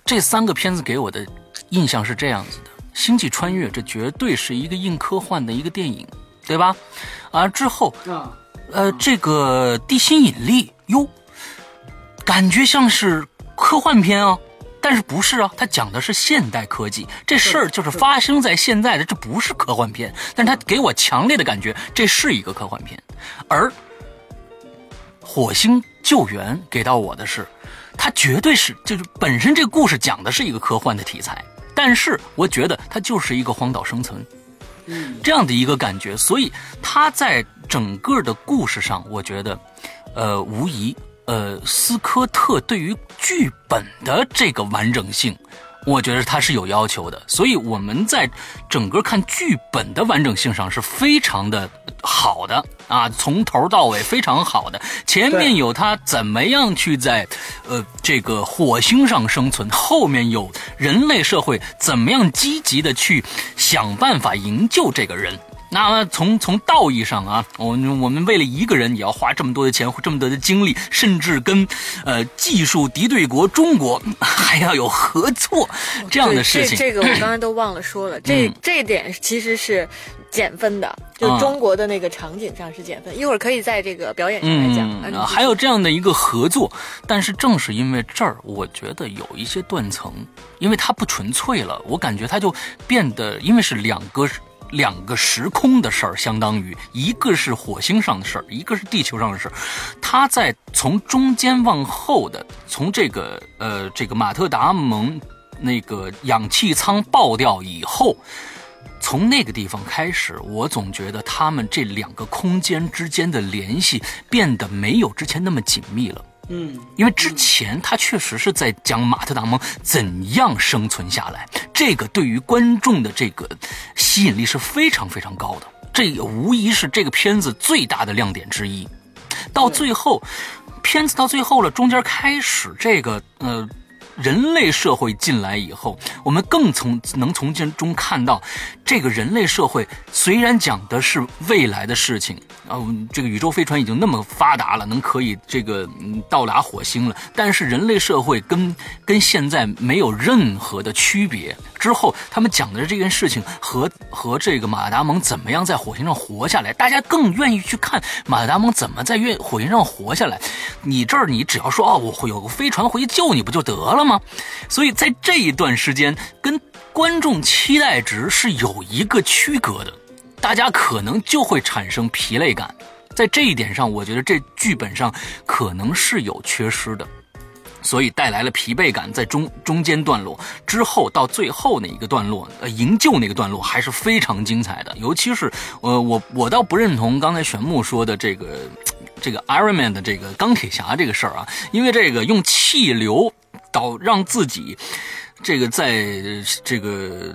这三个片子给我的印象是这样子的：《星际穿越》这绝对是一个硬科幻的一个电影，对吧？啊，之后啊，呃，这个地心引力哟，感觉像是科幻片啊，但是不是啊？它讲的是现代科技，这事儿就是发生在现在的，这不是科幻片，但是它给我强烈的感觉，这是一个科幻片。而火星救援给到我的是，它绝对是就是本身这个故事讲的是一个科幻的题材，但是我觉得它就是一个荒岛生存。嗯这样的一个感觉，所以它在整个的故事上，我觉得，呃，无疑，呃，斯科特对于剧本的这个完整性，我觉得它是有要求的。所以我们在整个看剧本的完整性上是非常的好的啊，从头到尾非常好的。前面有他怎么样去在呃这个火星上生存，后面有人类社会怎么样积极的去想办法营救这个人。那么从从道义上啊，我们我们为了一个人也要花这么多的钱，这么多的精力，甚至跟呃技术敌对国中国还要有合作 <laughs> 这样的事情。这这个我刚才都忘了说了，这、嗯这一点其实是减分的，就啊中国的那个场景上是减分。一会儿可以在这个表演上来讲。还有这样的一个合作，但是正是因为这儿，我觉得有一些断层，因为它不纯粹了，我感觉它就变得，因为是两个两个时空的事儿，相当于一个是火星上的事儿，一个是地球上的事儿，它在从中间往后的，从这个呃这个马特达蒙那个氧气舱爆掉以后。从那个地方开始，我总觉得他们这两个空间之间的联系变得没有之前那么紧密了。嗯，因为之前他确实是在讲马特·达蒙怎样生存下来，这个对于观众的这个吸引力是非常非常高的，这也无疑是这个片子最大的亮点之一。到最后，片子到最后了，中间开始这个呃。人类社会进来以后，我们更从能从其中看到，这个人类社会虽然讲的是未来的事情啊，这个宇宙飞船已经那么发达了，能可以这个到达火星了，但是人类社会跟跟现在没有任何的区别。之后他们讲的这件事情和和这个马达蒙怎么样在火星上活下来，大家更愿意去看马达蒙怎么在月火星上活下来。你这儿你只要说哦，我会有个飞船回去救你不就得了吗？所以在这一段时间，跟观众期待值是有一个区隔的，大家可能就会产生疲累感。在这一点上，我觉得这剧本上可能是有缺失的，所以带来了疲惫感。在中中间段落之后，到最后那一个段落，呃，营救那个段落还是非常精彩的。尤其是，呃，我我倒不认同刚才玄木说的这个 <tsk> 这个 Iron Man 的这个钢铁侠这个事儿啊，因为这个用气流。导让自己，这个在这个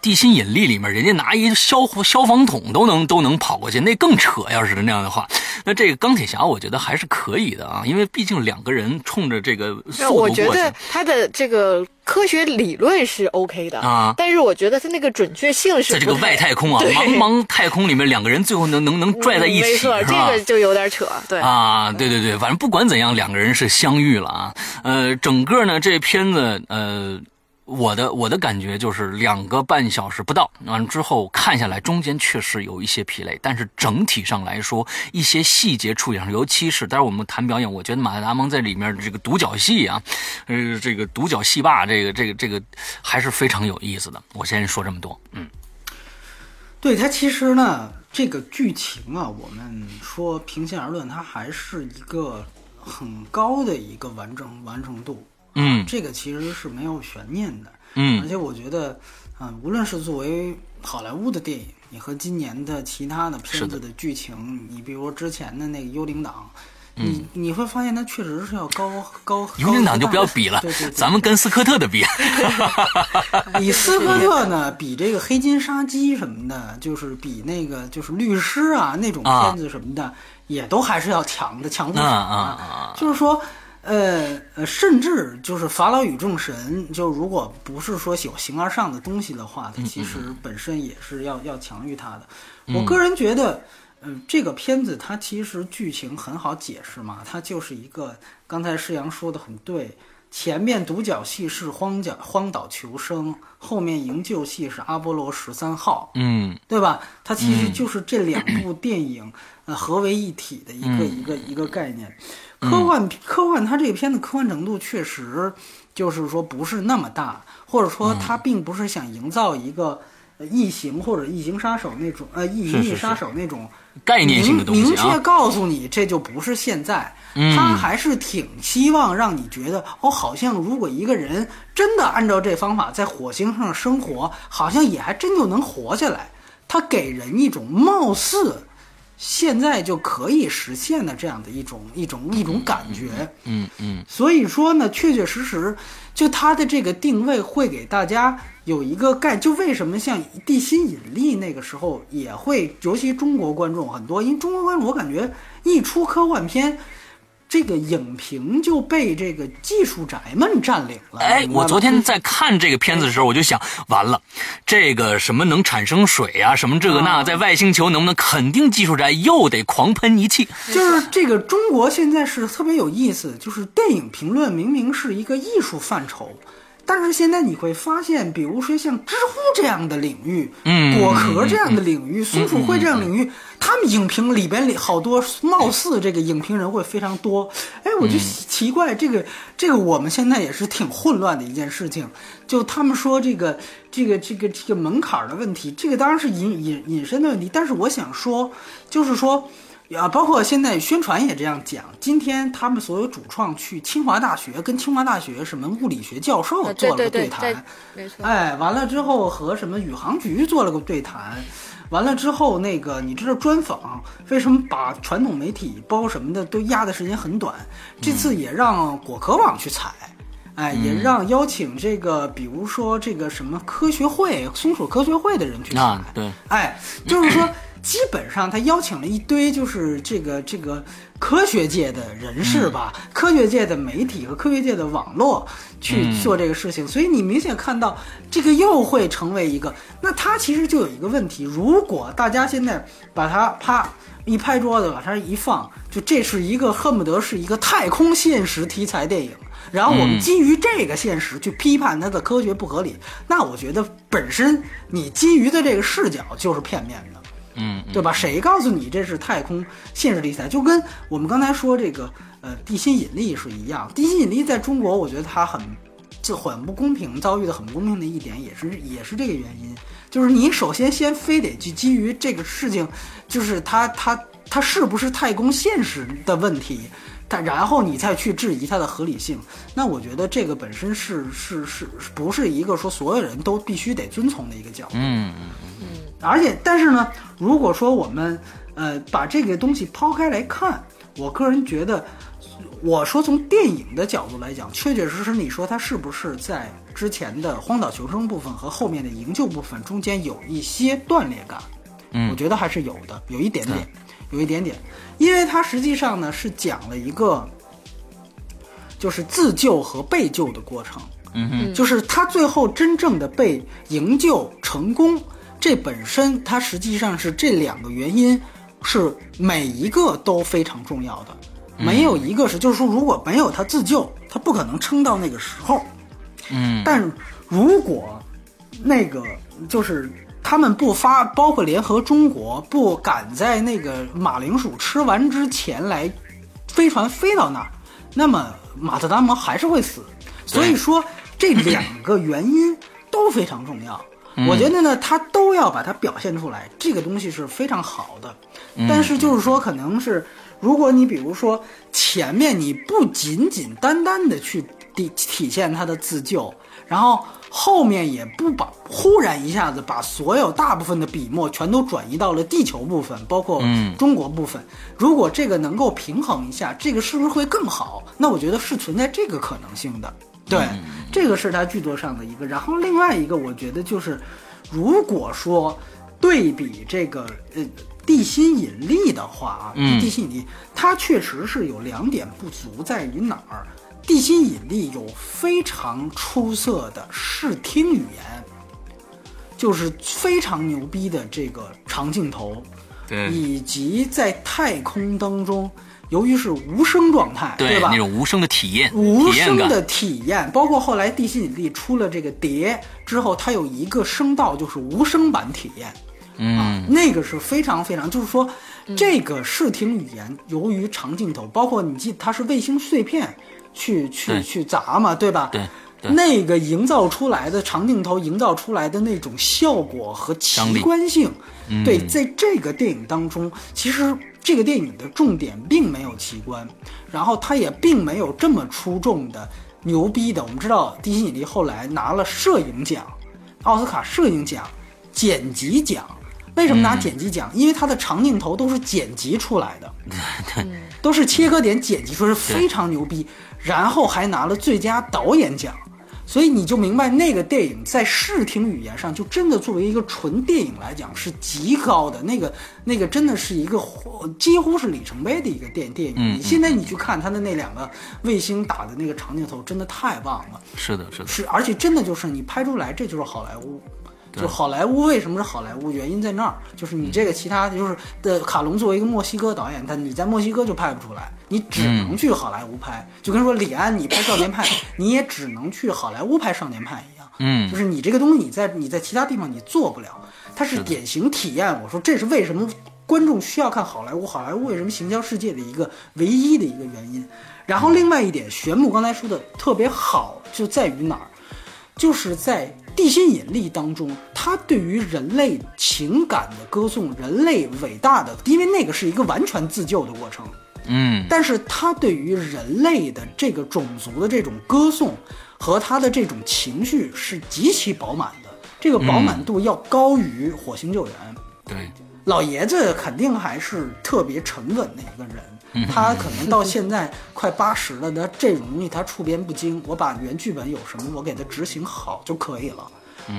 地心引力里面，人家拿一消消防桶都能都能跑过去，那更扯。要是那样的话，那这个钢铁侠我觉得还是可以的啊，因为毕竟两个人冲着这个速度我觉得他的这个科学理论是 OK 的啊，但是我觉得他那个准确性是在这个外太空啊，茫茫太空里面，两个人最后能能能拽在一起，没错，这个就有点扯。对啊，对对对，反正不管怎样，两个人是相遇了啊。呃，整个呢这片子呃。我的我的感觉就是两个半小时不到，完之后看下来，中间确实有一些疲累，但是整体上来说，一些细节处理上，尤其是待会我们谈表演，我觉得马特达蒙在里面这个独角戏啊，呃，这个独角戏霸，这个这个这个还是非常有意思的。我先说这么多，嗯，对他其实呢，这个剧情啊，我们说平心而论，它还是一个很高的一个完整完成度。嗯，这个其实是没有悬念的。嗯，而且我觉得，嗯，无论是作为好莱坞的电影，你和今年的其他的片子的剧情，你比如之前的那个《幽灵党》，你你会发现它确实是要高高。幽灵党就不要比了，对对，咱们跟斯科特的比。<laughs> 比斯科特呢，比这个《黑金杀机》什么的，就是比那个就是律师啊那种片子什么的，也都还是要强的，强不强啊？就是说。呃呃，甚至就是法老与众神，就如果不是说有形而上的东西的话，它其实本身也是要要强于它的。我个人觉得，嗯，这个片子它其实剧情很好解释嘛，它就是一个刚才施阳说的很对，前面独角戏是荒角荒岛求生，后面营救戏是阿波罗十三号，嗯，对吧？它其实就是这两部电影呃合为一体的一个一个一个概念。科幻科幻，它这个片子科幻程度确实就是说不是那么大，或者说它并不是想营造一个异形或者异形杀手那种呃异形杀手那种概念性的东西啊。明确告诉你这就不是现在，他还是挺希望让你觉得哦，好像如果一个人真的按照这方法在火星上生活，好像也还真就能活下来。他给人一种貌似。现在就可以实现的这样的一种一种一种感觉，嗯嗯，所以说呢，确确实实，就它的这个定位会给大家有一个概，就为什么像地心引力那个时候也会，尤其中国观众很多，因为中国观众我感觉一出科幻片。这个影评就被这个技术宅们占领了。哎，我昨天在看这个片子的时候，我就想，完了，这个什么能产生水啊，什么这个那，在外星球能不能？肯定技术宅又得狂喷一气。就是这个中国现在是特别有意思，就是电影评论明明是一个艺术范畴。但是现在你会发现，比如说像知乎这样的领域，嗯，果壳这样的领域，松鼠会这样领域，他们影评里边里好多貌似这个影评人会非常多。哎，我就奇怪，这个这个我们现在也是挺混乱的一件事情。就他们说这个这个这个这个门槛的问题，这个当然是引引引申的问题。但是我想说，就是说。啊，包括现在宣传也这样讲。今天他们所有主创去清华大学，跟清华大学什么物理学教授啊做了个对对对谈，没错。哎，完了之后和什么宇航局做了个对谈，完了之后那个你知道专访为什么把传统媒体包什么的都压的时间很短？这次也让果壳网去采。哎，也让邀请这个，比如说这个什么科学会、松鼠科学会的人去采。啊，对，哎，就是说，基本上他邀请了一堆就是这个这个科学界的人士吧，科学界的媒体和科学界的网络去做这个事情，所以你明显看到这个又会成为一个，那他其实就有一个问题，如果大家现在把它啪一拍桌子往它一放，就这是一个恨不得是一个太空现实题材电影。然后我们基于这个现实去批判它的科学不合理，那我觉得本身你基于的这个视角就是片面的，嗯，对吧？谁告诉你这是太空现实题材？就跟我们刚才说这个呃地心引力是一样，地心引力在中国，我觉得它很就很不公平，遭遇的很不公平的一点也是也是这个原因，就是你首先先非得去基于这个事情，就是它它它是不是太空现实的问题。但然后你再去质疑它的合理性，那我觉得这个本身是是是不是一个说所有人都必须得遵从的一个角度？嗯嗯而且，但是呢，如果说我们呃把这个东西抛开来看，我个人觉得，我说从电影的角度来讲，确确实实，你说它是不是在之前的荒岛求生部分和后面的营救部分中间有一些断裂感？嗯我觉得还是有的，有一点点，有一点点，因为它实际上呢是讲了一个，就是自救和被救的过程。嗯哼，就是他最后真正的被营救成功，这本身它实际上是这两个原因是每一个都非常重要的，没有一个是就是说如果没有他自救，他不可能撑到那个时候。嗯但如果那个就是他们不发，包括联合中国不赶在那个马铃薯吃完之前来飞船飞到那儿，那么马特达蒙还是会死。所以说这两个原因都非常重要。我觉得呢，他都要把它表现出来，这个东西是非常好的。但是就是说，可能是如果你比如说前面你不仅仅单单的去体体现他的自救，然后后面也不把忽然一下子把所有大部分的笔墨全都转移到了地球部分，包括嗯中国部分。如果这个能够平衡一下，这个是不是会更好？那我觉得是存在这个可能性的。对，这个是他剧作上的一个。然后另外一个，我觉得就是，如果说对比这个呃地心引力的话啊，嗯地心引力它确实是有两点不足，在于哪儿？地心引力有非常出色的视听语言，就是非常牛逼的这个长镜头，对以及在太空当中，由于是无声状态，对吧？那种无声的体验，无声的体验，包括后来地心引力出了这个碟之后，它有一个声道就是无声版体验，嗯。那个是非常非常，就是说这个视听语言由于长镜头，包括你记它是卫星碎片去去去砸嘛，对吧？对对。那个营造出来的长镜头营造出来的那种效果和奇观性，嗯。对，在这个电影当中，其实这个电影的重点并没有奇观，然后它也并没有这么出众的牛逼的。我们知道地心引力后来拿了摄影奖、奥斯卡摄影奖、剪辑奖。为什么拿剪辑奖？因为它的长镜头都是剪辑出来的，<laughs> 都是切割点剪辑出来，是非常牛逼。然后还拿了最佳导演奖，所以你就明白那个电影在视听语言上，就真的作为一个纯电影来讲是极高的。那个那个真的是一个几乎是里程碑的一个电电影。嗯你现在你去看他的那两个卫星打的那个长镜头，真的太棒了。是的，是的，是，而且真的就是你拍出来，这就是好莱坞。就好莱坞为什么是好莱坞？原因在那儿，就是你这个其他就是的卡隆作为一个墨西哥导演，他你在墨西哥就拍不出来，你只能去好莱坞拍。就跟说李安你拍少年派，你也只能去好莱坞拍少年派一样。嗯就是你这个东西你在你在其他地方你做不了，它是典型体验。我说这是为什么观众需要看好莱坞，好莱坞为什么行销世界的一个唯一的一个原因。然后另外一点，玄牧刚才说的特别好，就在于哪儿？就是在地心引力当中，他对于人类情感的歌颂，人类伟大的，因为那个是一个完全自救的过程。嗯，但是他对于人类的这个种族的这种歌颂和他的这种情绪是极其饱满的，这个饱满度要高于火星救援。对，老爷子肯定还是特别沉稳的一个人，他可能到现在快八十了，那这种东西他触边不惊，我把原剧本有什么我给他执行好就可以了。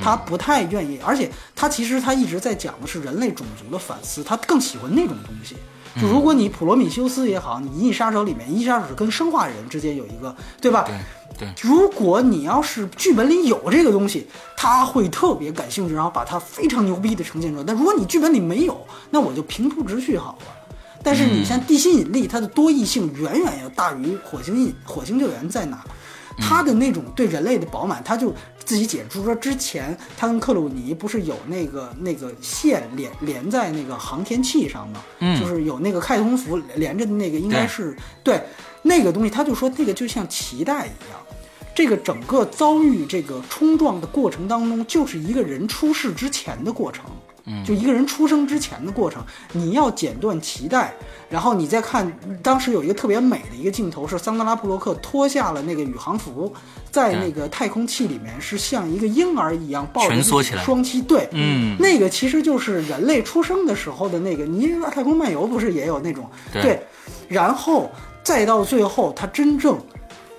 他不太愿意，而且他其实他一直在讲的是人类种族的反思，他更喜欢那种东西。就如果你普罗米修斯也好，你《银翼杀手》里面，《银翼杀手》是跟生化人之间有一个，对吧？对对，如果你要是剧本里有这个东西，他会特别感兴趣，然后把它非常牛逼的呈现出来。但如果你剧本里没有，那我就平铺直叙好了。但是你像地心引力，它的多异性远远要大于火星引火星救援在哪？它的那种对人类的饱满，他就自己解释说，之前他跟克鲁尼不是有那个那个线连连在那个航天器上吗？嗯就是有那个开通符连着的那个，应该是对那个东西，他就说那个就像脐带一样。这个整个遭遇这个冲撞的过程当中，就是一个人出事之前的过程，嗯，就一个人出生之前的过程。你要剪断脐带，然后你再看，当时有一个特别美的一个镜头，是桑德拉布洛克脱下了那个宇航服，在那个太空器里面是像一个婴儿一样抱着双膝，对，嗯。那个其实就是人类出生的时候的那个，你太空漫游不是也有那种？对。然后再到最后，他真正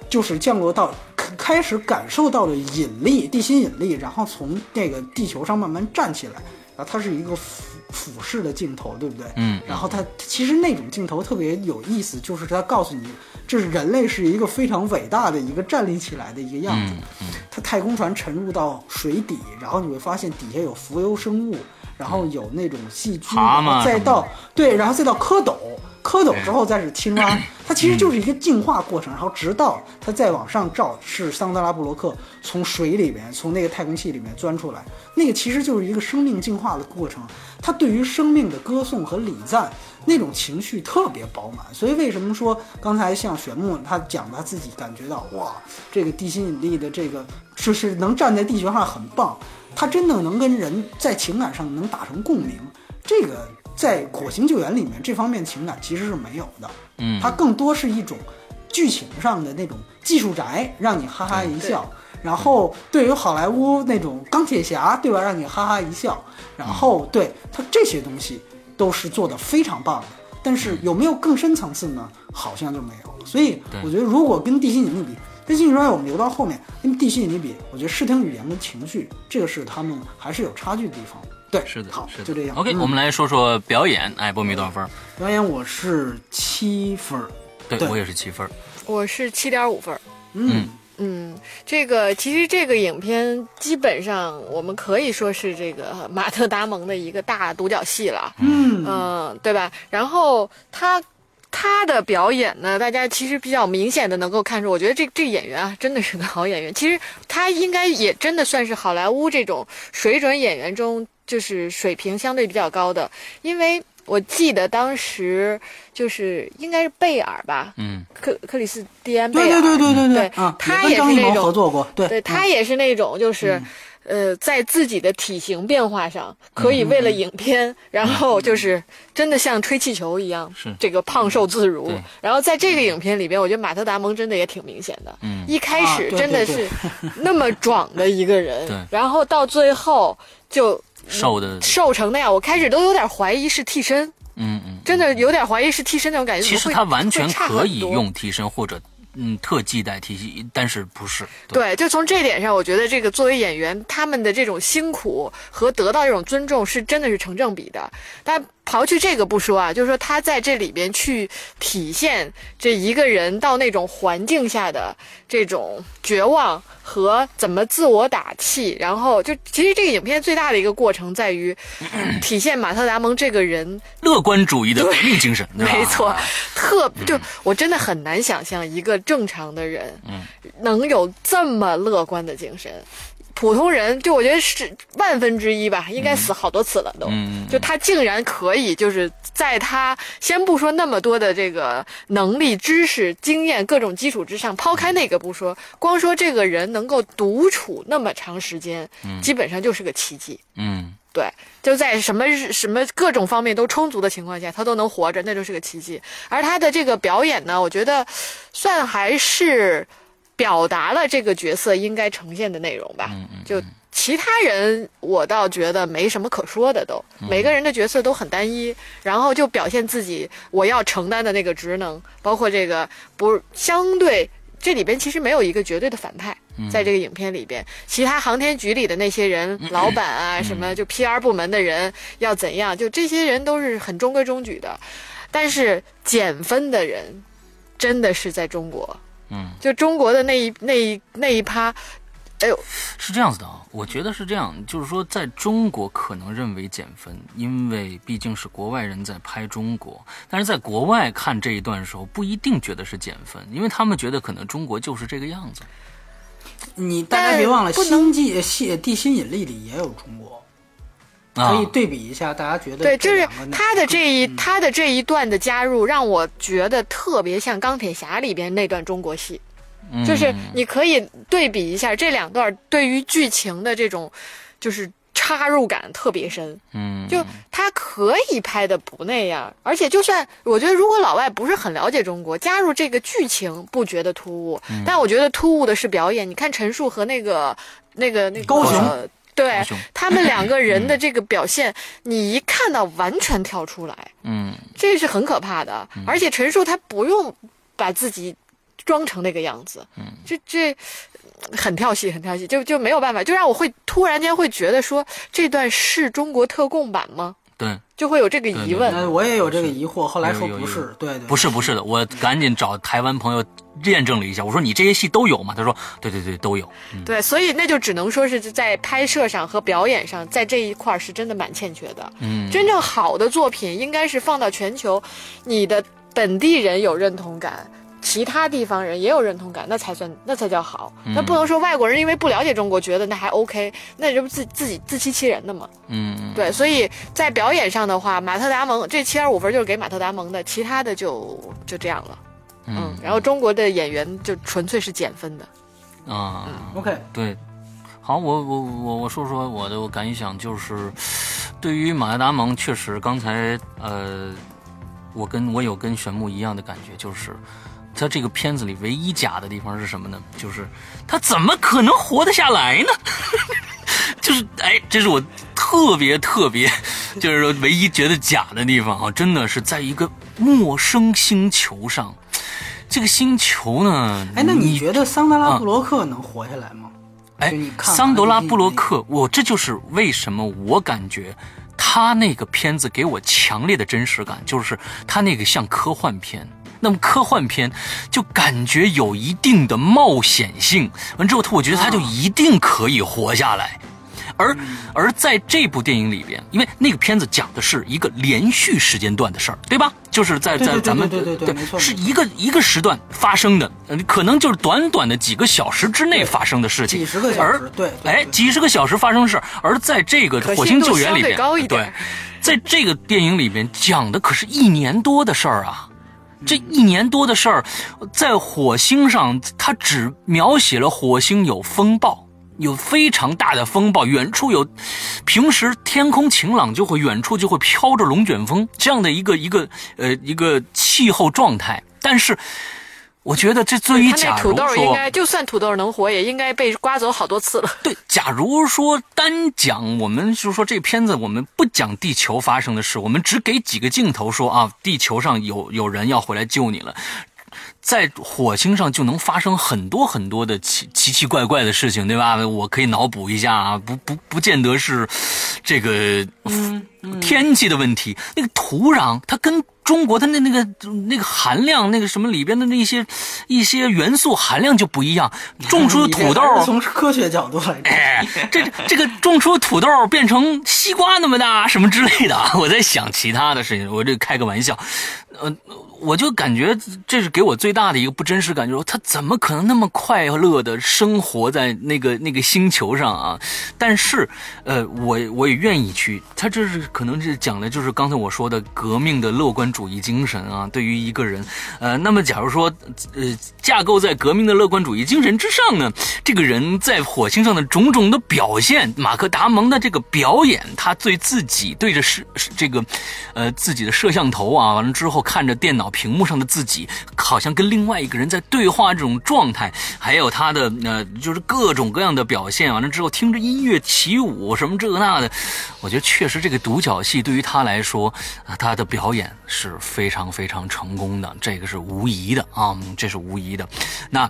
就是降落到开开始感受到了引力、地心引力，然后从那个地球上慢慢站起来，它是一个俯俯视的镜头，对不对？嗯然后它其实那种镜头特别有意思，就是它告诉你，这是人类是一个非常伟大的一个站立起来的一个样子。嗯它太空船沉入到水底，然后你会发现底下有浮游生物，然后有那种细菌，再到对，然后再到蝌蚪，蝌蚪之后再是青蛙，<coughs> 它其实就是一个进化过程，然后直到它再往上照，是桑德拉布洛克从水里面从那个太空器里面钻出来，那个其实就是一个生命进化的过程，它对于生命的歌颂和礼赞。那种情绪特别饱满，所以为什么说刚才像玄木他讲他自己感觉到哇，这个地心引力的这个就是能站在地球上很棒，他真的能跟人在情感上能打成共鸣，这个在火星救援里面这方面情感其实是没有的，嗯它更多是一种剧情上的那种技术宅，让你哈哈一笑。然后对于好莱坞那种钢铁侠，对吧，让你哈哈一笑。然后对它这些东西都是做的非常棒的，但是有没有更深层次呢？好像就没有了。所以我觉得，如果跟地心引力比，跟地心引力我们留到后面，跟地心引力比，我觉得视听语言跟情绪，这个是他们还是有差距的地方。对，是的，好是，的，就这样。OK，、嗯我们来说说表演。哎，波米多少分儿？表演我是七分儿，对对我也是七分儿。我是七点五分儿。嗯嗯，这个其实这个影片基本上我们可以说是这个马特·达蒙的一个大独角戏了，嗯嗯，对吧？然后他他的表演呢，大家其实比较明显的能够看出，我觉得这这演员啊，真的是个好演员。其实他应该也真的算是好莱坞这种水准演员中，就是水平相对比较高的，因为。我记得当时就是应该是贝尔吧，嗯，克克里斯蒂安贝对尔，对对对对对啊，他也是那种合作过，对对他嗯也是那种就是。呃，在自己的体型变化上，可以为了影片，然后就是真的像吹气球一样，是这个胖瘦自如。然后在这个影片里边，我觉得马特·达蒙真的也挺明显的。嗯一开始真的是那么壮的一个人 <laughs> 对，然后到最后就瘦的，瘦成那样，我开始都有点怀疑是替身，嗯嗯。真的有点怀疑是替身那种感觉。其实他完全可以用替身或者嗯特技代替，但是不是？对，就从这点上，我觉得这个作为演员，他们的这种辛苦和得到这种尊重是真的是成正比的。但刨去这个不说啊，就是说他在这里边去体现这一个人到那种环境下的这种绝望和怎么自我打气，然后就其实这个影片最大的一个过程在于 <coughs> 体现马特·达蒙这个人乐观主义的革命精神，<laughs> 没错，特就我真的很难想象一个正常的人，嗯，能有这么乐观的精神。普通人，就我觉得是万分之一吧，应该死好多次了都。嗯就他竟然可以，就是在他先不说那么多的这个能力、知识、经验各种基础之上，抛开那个不说，光说这个人能够独处那么长时间，基本上就是个奇迹。嗯对，就在什么日什么各种方面都充足的情况下，他都能活着，那就是个奇迹。而他的这个表演呢，我觉得算还是表达了这个角色应该呈现的内容吧。嗯嗯，就其他人，我倒觉得没什么可说的都，每个人的角色都很单一，然后就表现自己我要承担的那个职能，包括这个不相对。这里边其实没有一个绝对的反派，在这个影片里边，其他航天局里的那些人，老板啊，什么就 PR 部门的人要怎样，就这些人都是很中规中矩的，但是减分的人，真的是在中国，嗯，就中国的那一那一那一趴，哎呦，是这样子的啊，我觉得是这样，就是说，在中国可能认为减分，因为毕竟是国外人在拍中国，但是在国外看这一段的时候，不一定觉得是减分，因为他们觉得可能中国就是这个样子。你大家别忘了，《星际系地心引力》里也有中国，啊可以对比一下，大家觉得对，就是他的这一嗯。他的这一段的加入，让我觉得特别像钢铁侠里边那段中国戏，嗯。就是你可以对比一下这两段对于剧情的这种，就是插入感特别深。嗯，就他可以拍的不那样，而且就算我觉得如果老外不是很了解中国，加入这个剧情不觉得突兀，嗯。但我觉得突兀的是表演。你看陈数和那个那个那个高雄。呃对他们两个人的这个表现，你一看到完全跳出来，嗯这是很可怕的。而且陈数他不用把自己装成那个样子，嗯这这很跳戏，很跳戏，就就没有办法，就让我会突然间会觉得说这段是中国特供版吗？对，就会有这个疑问。呃，我也有这个疑惑，后来说不是，对对，不是不是的，我赶紧找台湾朋友验证了一下，我说你这些戏都有吗？他说对对对都有。对，所以那就只能说是在拍摄上和表演上，在这一块儿是真的蛮欠缺的。嗯，真正好的作品应该是放到全球，你的本地人有认同感。其他地方人也有认同感，那才算那才叫好。那不能说外国人因为不了解中国，觉得那还 OK，那这不自自己自欺欺人的吗？嗯对，所以在表演上的话，马特达蒙这七点五分就是给马特达蒙的，其他的就就这样了。嗯，然后中国的演员就纯粹是减分的。啊。OK，对，好，我我我我说说我的感想，就是对于马特达蒙，确实刚才呃，我跟我有跟玄牧一样的感觉，就是他这个片子里唯一假的地方是什么呢？就是他怎么可能活得下来呢？<laughs> 就是哎，这是我特别特别，就是说唯一觉得假的地方啊，真的是在一个陌生星球上。这个星球呢？哎，那你你觉得桑德拉布洛克能活下来吗？哎就你，看桑德拉布洛克，我这就是为什么我感觉他那个片子给我强烈的真实感，就是他那个像科幻片。那么科幻片就感觉有一定的冒险性，完之后，他我觉得他就一定可以活下来。而而在这部电影里边，因为那个片子讲的是一个连续时间段的事儿，对吧？就是在在咱们对对对对没错是一个一个时段发生的，呃可能就是短短的几个小时之内发生的事情，几十个小而时对对哎，几十个小时发生的事儿，而在这个火星救援里边，对，在这个电影里边讲的可是一年多的事儿啊。这一年多的事儿，在火星上，它只描写了火星有风暴，有非常大的风暴，远处有，平时天空晴朗就会远处就会飘着龙卷风这样的一个一个呃一个气候状态。但是，我觉得这对于假如说，豆应该，就算土豆能活，也应该被刮走好多次了。<laughs> 对，假如说单讲我们就是说这片子，我们不讲地球发生的事，我们只给几个镜头说啊，地球上有有人要回来救你了。在火星上就能发生很多很多的奇奇奇怪怪的事情，对吧？我可以脑补一下啊，不不不见得是这个天气的问题，那个土壤它跟中国它那那个那个含量，那个什么里边的那些一些元素含量就不一样，种出土豆从科学角度来这这个种出土豆变成西瓜那么大什么之类的。啊，我在想其他的事情，我这开个玩笑，呃，我就感觉这是给我最大的一个不真实感觉，他怎么可能那么快乐的生活在那个那个星球上啊？但是，呃，我我也愿意去。他这是可能是讲的就是刚才我说的革命的乐观主义精神啊。对于一个人，呃，那么假如说，呃，架构在革命的乐观主义精神之上呢，这个人在火星上的种种的表现，马克达蒙的这个表演，他对自己对着是这个，呃，自己的摄像头啊，完了之后看着电脑屏幕上的自己，好像跟另外一个人在对话这种状态，还有他的呃，就是各种各样的表现，完了之后听着音乐起舞什么这那的，我觉得确实这个独角戏对于他来说，他的表演是非常非常成功的，这个是无疑的啊，这是无疑的。那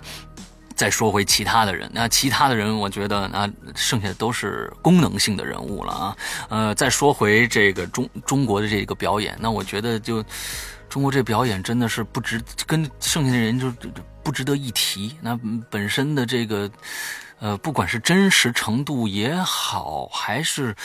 再说回其他的人，那其他的人，我觉得那剩下的都是功能性的人物了啊。呃，再说回这个中中国的这个表演，那我觉得就。中国这表演真的是不值，跟剩下的人就不值得一提。那本身的这个，呃，不管是真实程度也好，还是，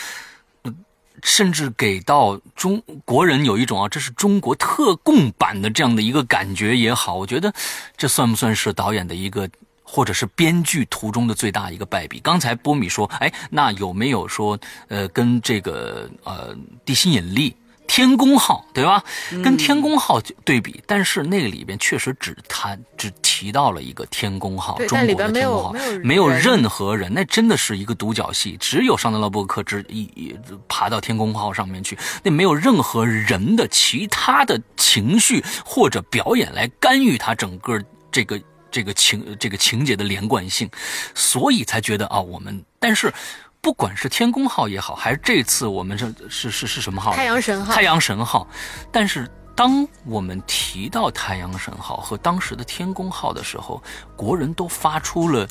甚至给到中国人有一种啊，这是中国特供版的这样的一个感觉也好，我觉得这算不算是导演的一个，或者是编剧途中的最大一个败笔？刚才波米说，哎，那有没有说，呃，跟这个呃地心引力？天宫号对吧？跟天宫号对比，但是那个里边确实只谈只提到了一个天宫号，中国的天宫号，没有任何人，那真的是一个独角戏。只有尚德勒伯克只一爬到天宫号上面去，那没有任何人的其他的情绪或者表演来干预他整个这个这个情这个情节的连贯性，所以才觉得啊，我们但是。不管是天宫号也好，还是这次我们是是是是什么号？太阳神号。太阳神号。但是当我们提到太阳神号和当时的天宫号的时候，国人都发出了，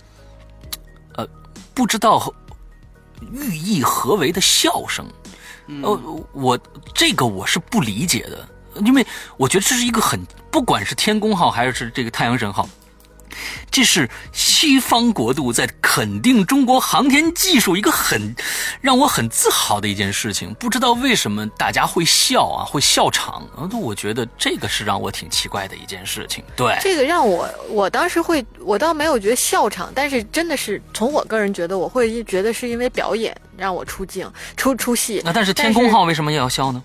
呃，不知道寓意何为的笑声。呃，我这个我是不理解的，因为我觉得这是一个很，不管是天宫号还是这个太阳神号。这是西方国度在肯定中国航天技术一个很让我很自豪的一件事情。不知道为什么大家会笑啊，会笑场啊？我觉得这个是让我挺奇怪的一件事情。对，这个让我我当时会，我倒没有觉得笑场，但是真的是从我个人觉得，我会觉得是因为表演让我出镜出出戏。那但是天宫号为什么也要笑呢？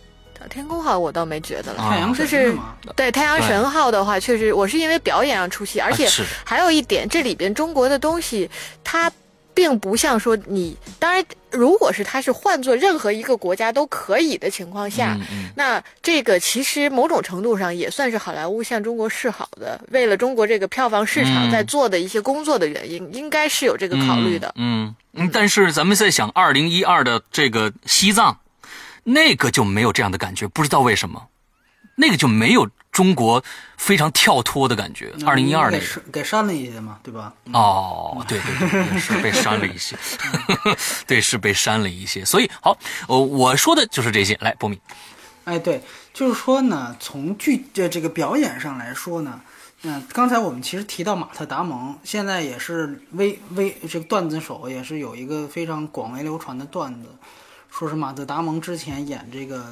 天空号我倒没觉得了，太阳就是对太阳神号的话，确实我是因为表演上出戏，而且还有一点，这里边中国的东西，它并不像说你，当然如果是它是换做任何一个国家都可以的情况下，那这个其实某种程度上也算是好莱坞向中国示好的，为了中国这个票房市场在做的一些工作的原因，应该是有这个考虑的。嗯嗯，但是咱们在想二零一二的这个西藏。那个就没有这样的感觉，不知道为什么，那个就没有中国非常跳脱的感觉。二零一二那个给删了一些嘛，对吧？哦，对对对，是被删了一些，<laughs> 对，是被删了一些。所以好，呃，我说的就是这些。来，波米，哎，对，就是说呢，从剧的这个表演上来说呢，嗯，刚才我们其实提到马特·达蒙，现在也是微微这个段子手，也是有一个非常广为流传的段子。说是马特·达蒙之前演这个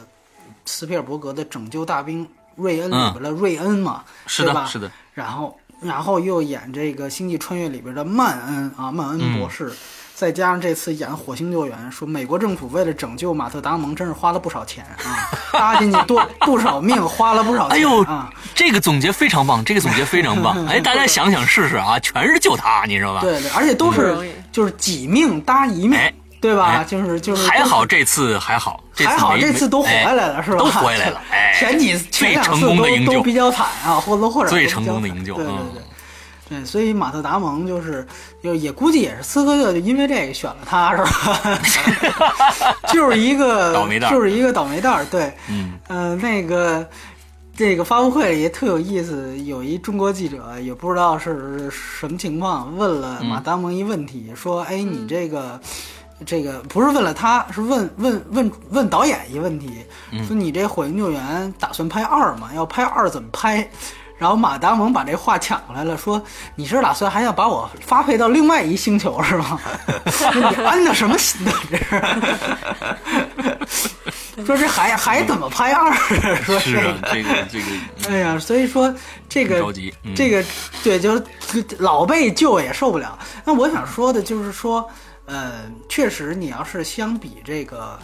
斯皮尔伯格的《拯救大兵瑞恩》里边的瑞恩嘛，是吧？是的。然后，然后又演这个《星际穿越》里边的曼恩啊，曼恩博士，再加上这次演《火星救援》，说美国政府为了拯救马特·达蒙，真是花了不少钱啊，搭进去多 <laughs> 不少命，花了不少钱。哎呦啊，这个总结非常棒，这个总结非常棒。<laughs> 哎，大家想想试试啊，全是救他，你知道吧？对对，而且都是就是几命搭一命。对吧？就是就是还好这次还好，还好这次都活下来了，是吧？都活下来了。<laughs> 前几前两次都都比较惨啊，或多或少最成功的营救。对对对，对，所以马特达蒙就是就也估计也是斯科特就因为这个选了他，是吧？<laughs> 就是一个 <laughs> 倒霉蛋，就是一个倒霉蛋儿。对，嗯呃，那个这个发布会里也特有意思，有一中国记者也不知道是什么情况，问了马达蒙一问题，说：“哎，你这个。”这个不是问了他，是问问问问导演一问题，说你这《火星救援》打算拍二吗？要拍二怎么拍？然后马达蒙把这话抢过来了，说你是打算还要把我发配到另外一星球是吗？<laughs> 你安的什么心呢？这是。说这还还怎么拍二？说是啊，这个这个，<laughs> 哎呀，所以说这个着急嗯这个对，就是老被救也受不了。那我想说的就是说，呃，确实你要是相比这个。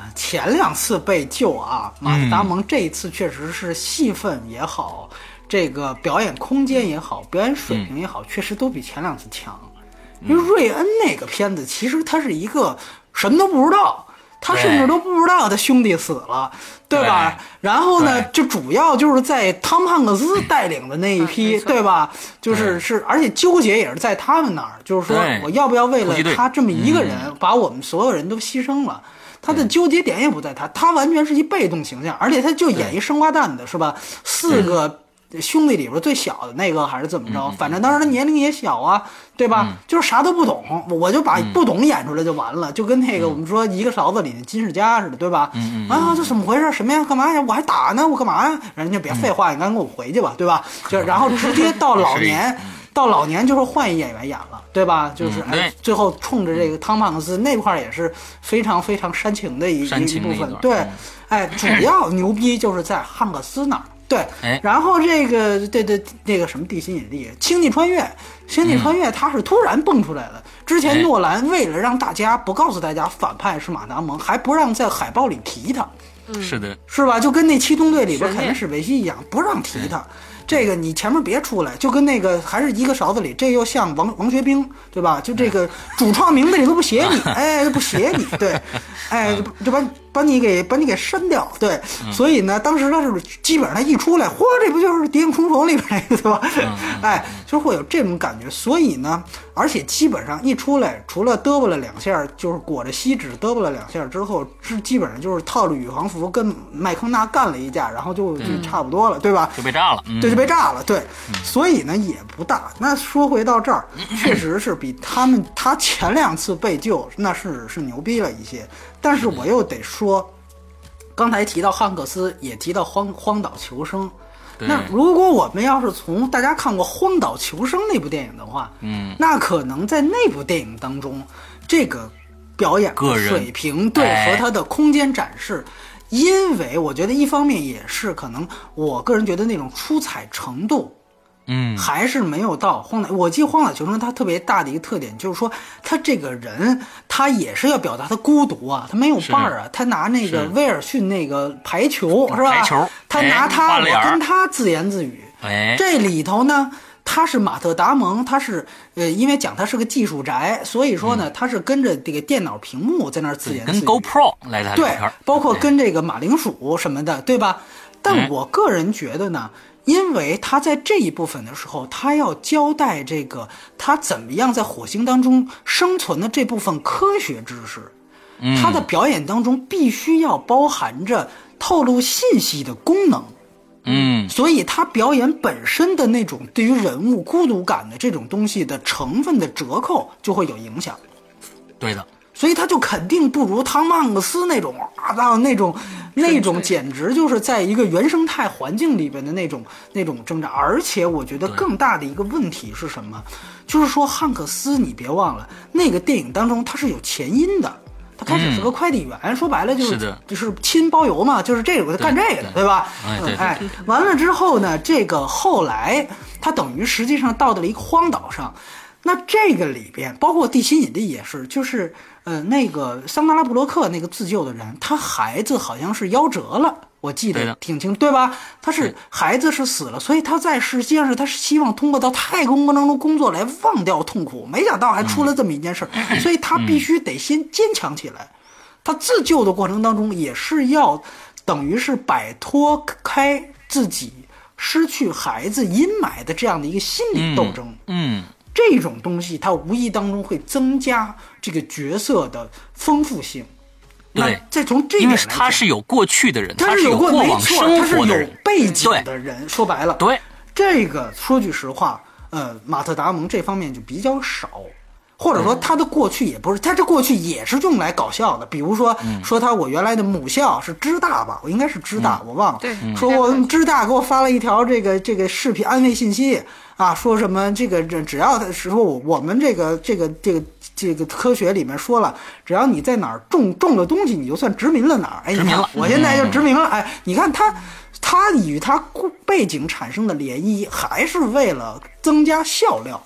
呃，前两次被救啊，马特达蒙这一次确实是戏份也好，这个表演空间也好，表演水平也好，确实都比前两次强。因为瑞恩那个片子，其实他是一个什么都不知道，他甚至都不知道他兄弟死了，对吧？然后呢，就主要就是在汤姆汉克斯带领的那一批，嗯对吧？就是是，而且纠结也是在他们那儿，就是说我要不要为了他这么一个人，把我们所有人都牺牲了？他的纠结点也不在他，他完全是一被动形象，而且他就演一生瓜蛋的，是吧？四个兄弟里边最小的那个还是怎么着？反正当时他年龄也小啊，对吧？就是啥都不懂，我就把不懂演出来就完了，就跟那个我们说一个勺子里的金世佳似的，对吧？啊，这怎么回事？什么呀？干嘛呀？我还打呢，我干嘛呀？人家别废话，你赶紧给我回去吧，对吧？就然后直接到老年。<laughs> 到老年就是换一演员演了，对吧？就是哎最后冲着这个汤姆汉克斯那块儿也是非常非常煽情的一一部分。对嗯，哎，主要牛逼就是在汉克斯那儿。对哎，然后这个对对那个什么地心引力、星际穿越、星际穿越，它是突然蹦出来的。之前哎诺兰为了让大家不告诉大家反派是马达蒙，还不让在海报里提他。是的，是吧？就跟那七宗罪里边悬念凯恩史维西一样，不让提他。这个你前面别出来，就跟那个还是一个勺子里，这又像王王学兵，对吧？就这个主创名字里都不写你，<laughs> 哎，不写你，对，<laughs> 哎，就就把把你给把你给删掉，对。所以呢，当时他是基本上他一出来，嚯，这不就是《谍影重重》里边那个对吧？哎，就会有这种感觉。所以呢，而且基本上一出来，除了嘚啵了两下，就是裹着锡纸嘚啵了两下之后，基基本上就是套着宇航服跟麦康纳干了一架，然后就就差不多了，对吧？就被炸了。嗯对，就被炸了。对，所以呢也不大。那说回到这儿，确实是比他们他前两次被救那是是牛逼了一些。但是我又得说，刚才提到汉克斯，也提到荒荒岛求生。那如果我们要是从大家看过《荒岛求生》那部电影的话，嗯，那可能在那部电影当中，这个表演的水平对哎和他的空间展示，因为我觉得一方面也是可能我个人觉得那种出彩程度，嗯，还是没有到荒岛。我记得《荒岛求生》它特别大的一个特点就是说，他这个人他也是要表达他孤独啊，他没有伴儿啊。他拿那个威尔逊那个排球是吧？排球他哎拿他，跟他自言自语。哎，这里头呢，他是马特·达蒙，他是呃，因为讲他是个技术宅，所以说呢，他是跟着这个电脑屏幕在那儿自言自语跟语。GoPro 来的聊对包括跟这个马铃薯什么的，对吧？但哎我个人觉得呢，因为他在这一部分的时候，他要交代这个他怎么样在火星当中生存的这部分科学知识，嗯。他的表演当中必须要包含着透露信息的功能。嗯，所以他表演本身的那种对于人物孤独感的这种东西的成分的折扣就会有影响，对的，所以他就肯定不如汤姆汉克斯那种啊，到那种那种简直就是在一个原生态环境里边的那种那种挣扎。而且我觉得更大的一个问题是什么？就是说汉克斯，你别忘了那个电影当中他是有前因的。他开始是个快递员，说白了就是是就是亲包邮嘛，就是这个干这个的，对吧？哎完了之后呢，这个后来他等于实际上到到了一个荒岛上，那这个里边包括地心引力也是，就是呃那个桑德拉布洛克那个自救的人，他孩子好像是夭折了。我记得挺清，对吧？他是孩子是死了，所以他在世界上是他是希望通过到太空当中工作来忘掉痛苦，没想到还出了这么一件事儿，所以他必须得先坚强起来。他自救的过程当中，也是要等于是摆脱开自己失去孩子阴霾的这样的一个心理斗争。嗯，这种东西，它无意当中会增加这个角色的丰富性。那对再从这因为点来讲，他是有过去的人，他是有过往生活的人他是有背景的人。说白了，对，这个说句实话，呃，马特·达蒙这方面就比较少。或者说他的过去也不是，他这过去也是用来搞笑的。比如说，说他我原来的母校是知大吧，我应该是知大，我忘了。对说我们知大给我发了一条这个这个视频安慰信息啊，说什么这个这只要他是说我我们这个这个这个这个科学里面说了，只要你在哪儿种种了东西，你就算殖民了哪儿。哎，你看殖民了我现在就殖民了。哎，你看他他与他故背景产生的涟漪，还是为了增加笑料。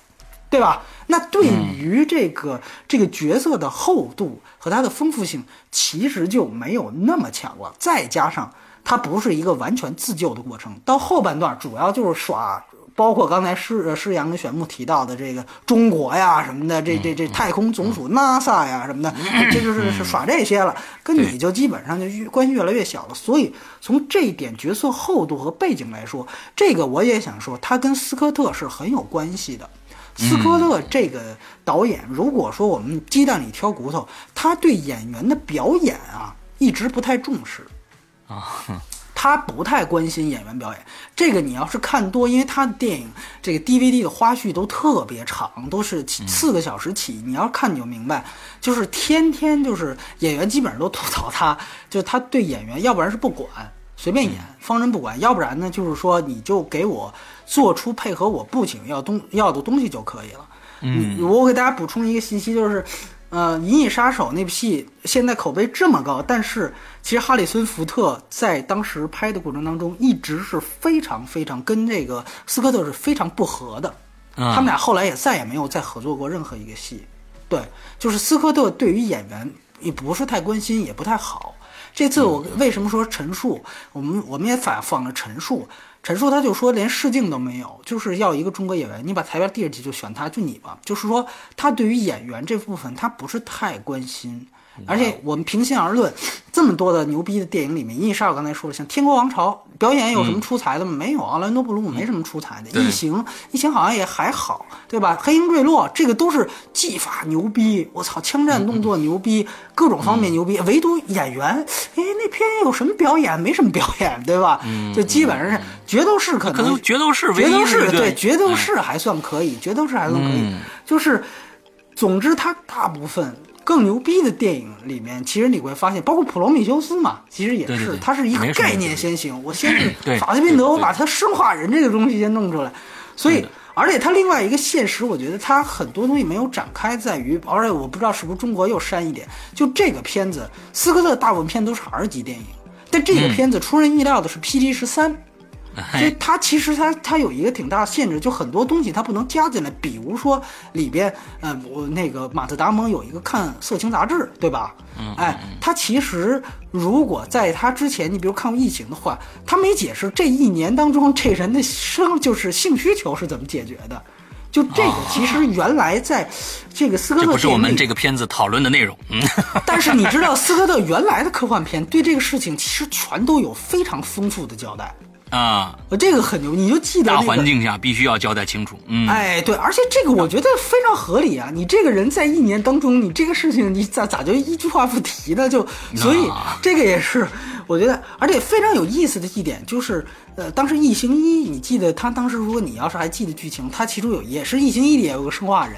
对吧？那对于这个、这个角色的厚度和它的丰富性，其实就没有那么强了。再加上它不是一个完全自救的过程，到后半段主要就是耍，包括刚才施呃施阳跟玄牧提到的这个中国呀什么的，这这这太空总署 NASA 呀什么的，这就是是耍这些了，跟你就基本上就越关系越来越小了。所以从这一点角色厚度和背景来说，这个我也想说，他跟斯科特是很有关系的。斯科特这个导演，如果说我们鸡蛋里挑骨头，他对演员的表演啊一直不太重视啊，他不太关心演员表演。这个你要是看多，因为他的电影这个 DVD 的花絮都特别长，都是四个小时起。你要看你就明白，就是天天就是演员基本上都吐槽他，就是他对演员，要不然是不管。随便演，方针不管，要不然呢，就是说你就给我做出配合我布景要东要的东西就可以了。嗯，我给大家补充一个信息，就是，呃，《银翼杀手》那部戏现在口碑这么高，但是其实哈里森福特在当时拍的过程当中，一直是非常非常跟这个斯科特是非常不合的。他们俩后来也再也没有再合作过任何一个戏。对，就是斯科特对于演员也不是太关心，也不太好。这次我为什么说陈述？我们我们也反放了陈述，陈述他就说连试镜都没有，就是要一个中国演员，你把材料递上去就选他，就你吧。就是说他对于演员这部分他不是太关心，而且我们平心而论，这么多的牛逼的电影里面，《银翼杀手》刚才说了，像《天国王朝》表演有什么出彩的吗？没有，奥兰多·布鲁姆没什么出彩的，《异形》《异形》好像也还好，对吧？《黑鹰坠落》这个都是技法牛逼，我操，枪战动作牛逼，各种方面牛逼，唯独演员，哎，那片有什么表演？没什么表演，对吧？就基本上是决斗士可可能能决斗士对决斗士还算可以，决斗士还算可以，嗯就是总之他大部分。更牛逼的电影里面，其实你会发现，包括《普罗米修斯》嘛，其实也是，对对对它是一个概念先行。我先是对法斯宾德，我把他生化人这个东西先弄出来，所以，而且它另外一个现实，我觉得它很多东西没有展开，在于，而且我不知道是不是中国又删一点，就这个片子，斯科特大部分片都是 R 级电影，但这个片子出人意料的是 PG 十三。所以哎，它其实它它有一个挺大的限制，就很多东西它不能加进来，比如说里边，呃，我那个马特达蒙有一个看色情杂志，对吧？嗯哎，他其实如果在他之前，你比如看过《异形》的话，他没解释这一年当中这人的生就是性需求是怎么解决的。就这个，其实原来在这个斯科这不是我们这个片子讨论的内容。嗯，<laughs> 但是你知道，斯科特原来的科幻片对这个事情其实全都有非常丰富的交代。啊，呃，这个很牛，你就记得、那个、大环境下必须要交代清楚。嗯，哎，对，而且这个我觉得非常合理啊！你这个人在一年当中，你这个事情你咋咋就一句话不提呢？就所以这个也是我觉得，而且非常有意思的一点就是，呃，当时《异形一》，你记得他当时如果你要是还记得剧情，他其中有也是《异形一》里也有个生化人。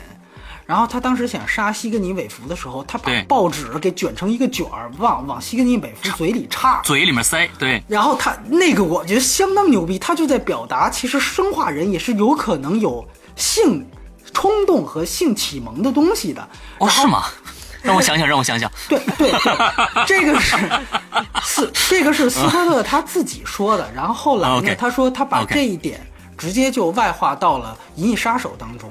然后他当时想杀西格尼韦弗的时候，他把报纸给卷成一个卷儿，往往西格尼韦弗嘴里插。嘴里面塞，对，然后他那个我觉得相当牛逼，他就在表达，其实生化人也是有可能有性冲动和性启蒙的东西的。哦，是吗？<laughs> 让我想想，让我想想。对对对，这个是斯这个是斯科特他自己说的。然后后来呢 <laughs> 他说他把这一点直接就外化到了《银翼杀手》当中。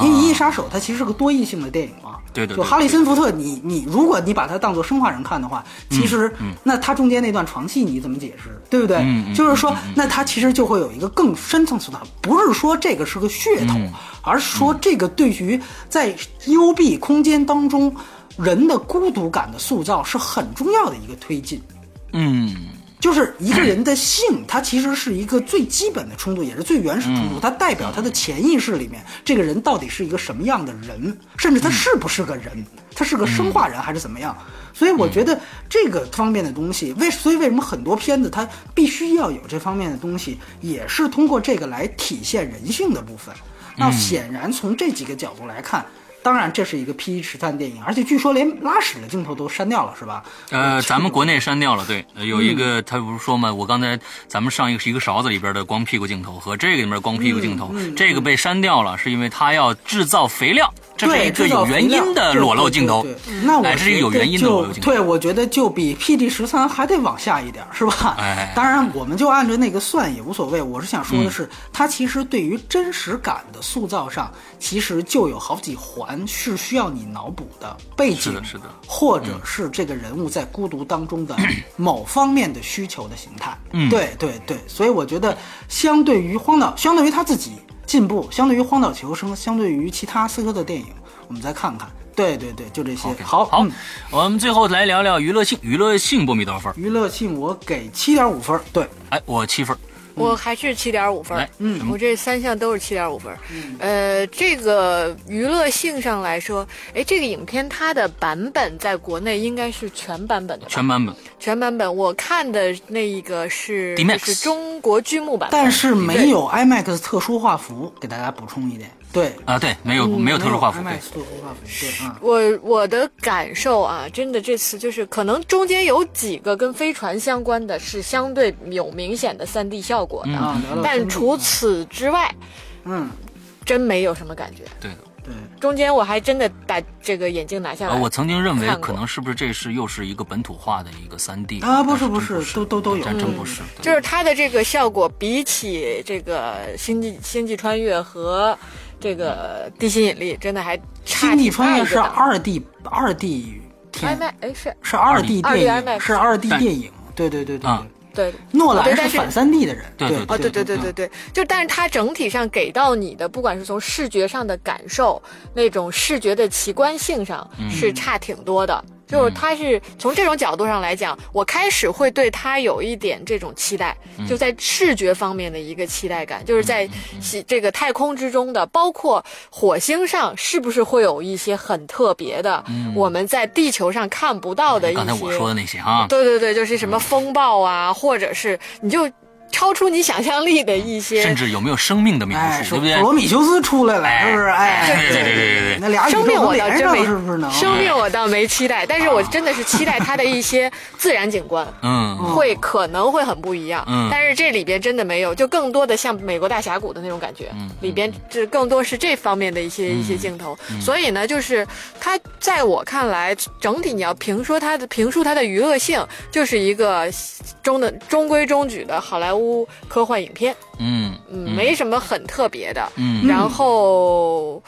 因为《银翼杀手》它其实是个多义性的电影嘛，对对对就哈里森福特，你你如果你把它当做生化人看的话，其实那他中间那段床戏你怎么解释，对不对？就是说，那他其实就会有一个更深层次的，不是说这个是个噱头，嗯而是说这个对于在幽闭空间当中人的孤独感的塑造是很重要的一个推进。嗯，就是一个人的性，它其实是一个最基本的冲突，也是最原始冲突。它代表他的潜意识里面，这个人到底是一个什么样的人，甚至他是不是个人，他是个生化人还是怎么样？所以我觉得这个方面的东西，为所以为什么很多片子它必须要有这方面的东西，也是通过这个来体现人性的部分。那显然从这几个角度来看。当然，这是一个 PG 十三电影，而且据说连拉屎的镜头都删掉了，是吧？呃，咱们国内删掉了，对，呃有一嗯个他不是说嘛，我刚才咱们上一个是一个勺子里边的光屁股镜头和这个里面光屁股镜头，嗯这个被删掉了，是因为他要制造肥料，这是对，一个有原因的裸露镜头对。对对对那我是一个有原因的裸露镜头对，我觉得就比 P D 十三还得往下一点，是吧？哎当然，我们就按照那个算也无所谓。我是想说的嗯是，它其实对于真实感的塑造上，其实就有好几环是需要你脑补的背景，是的是的或者是这个人物在孤独当中的 <coughs> 某方面的需求的形态。嗯对对对，所以我觉得，相对于荒岛，相对于他自己进步，相对于荒岛求生，相对于其他斯科特电影，我们再看看。对对对，就这些。好，好嗯，我们最后来聊聊娱乐性，娱乐性波米多少分？娱乐性我给七点五分。对，哎，我七分。我还是七点五分儿，嗯。我这三项都是七点五分儿。呃，这个娱乐性上来说，哎，这个影片它的版本在国内应该是全版本的？全版本，全版本，我看的那一个是 D-Max 是中国剧目版，但是没有 IMAX 特殊画幅，给大家补充一点。对，啊，对，没有没有特殊画幅，对 IMAX 特殊画幅，对啊。我我的感受啊，真的这次就是可能中间有几个跟飞船相关的是相对有明显的 3D 效果的，但除此之外，嗯，真没有什么感觉。对。对，中间我还真的把这个眼镜拿下来，呃，我曾经认为可能是不是这是又是一个本土化的一个三 D 啊不是不是都都都有但真不是，对就是它的这个效果比起这个星际星际穿越和这个地心引力，真的还差星际穿越是二 D 二 D 片，IMAX 哎是是二 D 2D 电影，IMAX。是二 D 电影。对对对对啊对，对。诺兰是是反三 D 的人。对对哦，对对对对对，就但是它整体上给到你的，不管是从视觉上的感受，那种视觉的奇观性上，是差挺多的。就是他是从这种角度上来讲，我开始会对他有一点这种期待，就在视觉方面的一个期待感，就是在西这个太空之中的，包括火星上是不是会有一些很特别的，我们在地球上看不到的一些。刚才我说的那些啊，对对对，就是什么风暴啊，或者是你就超出你想象力的一些，甚至有没有生命的描哎，述，不对？普罗米修斯出来了，是不是？哎，对对对对对那俩宇宙生命我倒真没，是不是能？生命我倒没期待，但是我真的是期待它的一些自然景观。嗯，会可能会很不一样，嗯但是这里边真的没有，就更多的像美国大峡谷的那种感觉，嗯里边这更多是这方面的一些、一些镜头，所以呢，就是它在我看来，整体你要评说它的评述它的娱乐性，就是一个中的中规中矩的好莱坞科幻影片，嗯没什么很特别的，嗯。然后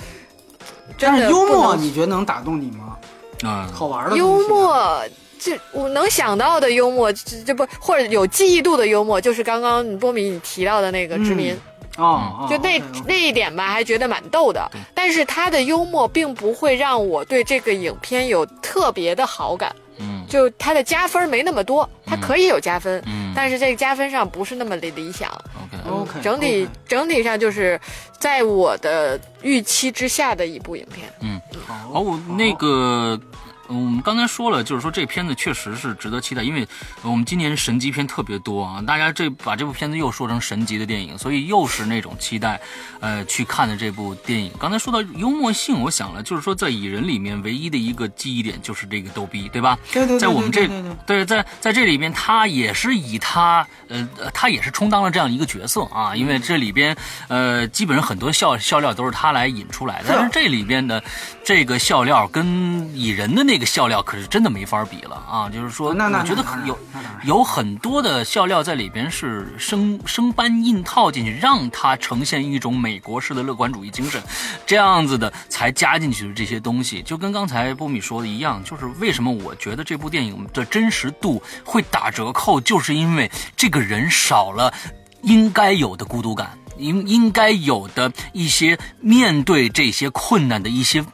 真但是幽默，你觉得能打动你吗？啊，好玩的幽默，这我能想到的幽默，这这不或者有记忆度的幽默，就是刚刚波米你提到的那个殖民，哦，哦就那那一点吧，还觉得蛮逗的。但是他的幽默并不会让我对这个影片有特别的好感。嗯就他的加分没那么多，他可以有加分，嗯但是这个加分上不是那么的理想。，OK，OK，整体 OK 整体上就是在我的预期之下的一部影片。嗯，好好，我那个。嗯我们刚才说了，就是说这片子确实是值得期待，因为我们今年神级片特别多啊，大家这把这部片子又说成神级的电影，所以又是那种期待，呃，去看的这部电影。刚才说到幽默性，我想了，就是说在蚁人里面唯一的一个记忆点就是这个逗逼，对吧？对对对在我们这对在在这里边，他也是以他呃，呃他也是充当了这样一个角色啊，因为这里边呃，基本上很多笑笑料都是他来引出来的，但是这里边的这个笑料跟蚁人的那个笑料可是真的没法比了啊，就是说，那那我觉得有有很多的笑料在里边是生生搬硬套进去，让它呈现一种美国式的乐观主义精神，这样子的才加进去的这些东西，就跟刚才波米说的一样，就是为什么我觉得这部电影的真实度会打折扣，就是因为这个人少了应该有的孤独感，应应该有的一些面对这些困难的一些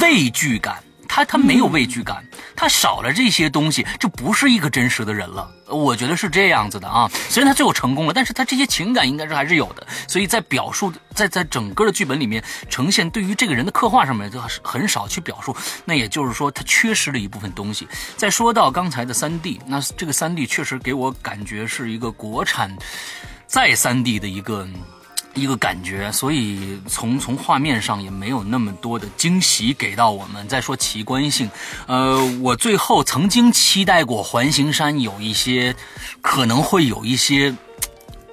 畏惧感。他他没有畏惧感，他少了这些东西，就不是一个真实的人了。我觉得是这样子的啊。虽然他最后成功了，但是他这些情感应该是还是有的。所以在表述，在在整个的剧本里面呈现对于这个人的刻画上面，就很少去表述。那也就是说，他缺失了一部分东西。再说到刚才的三 D，那这个三 D 确实给我感觉是一个国产再三 D 的一个。一个感觉，所以从从画面上也没有那么多的惊喜给到我们。再说奇观性，呃，我最后曾经期待过环形山有一些可能会有一些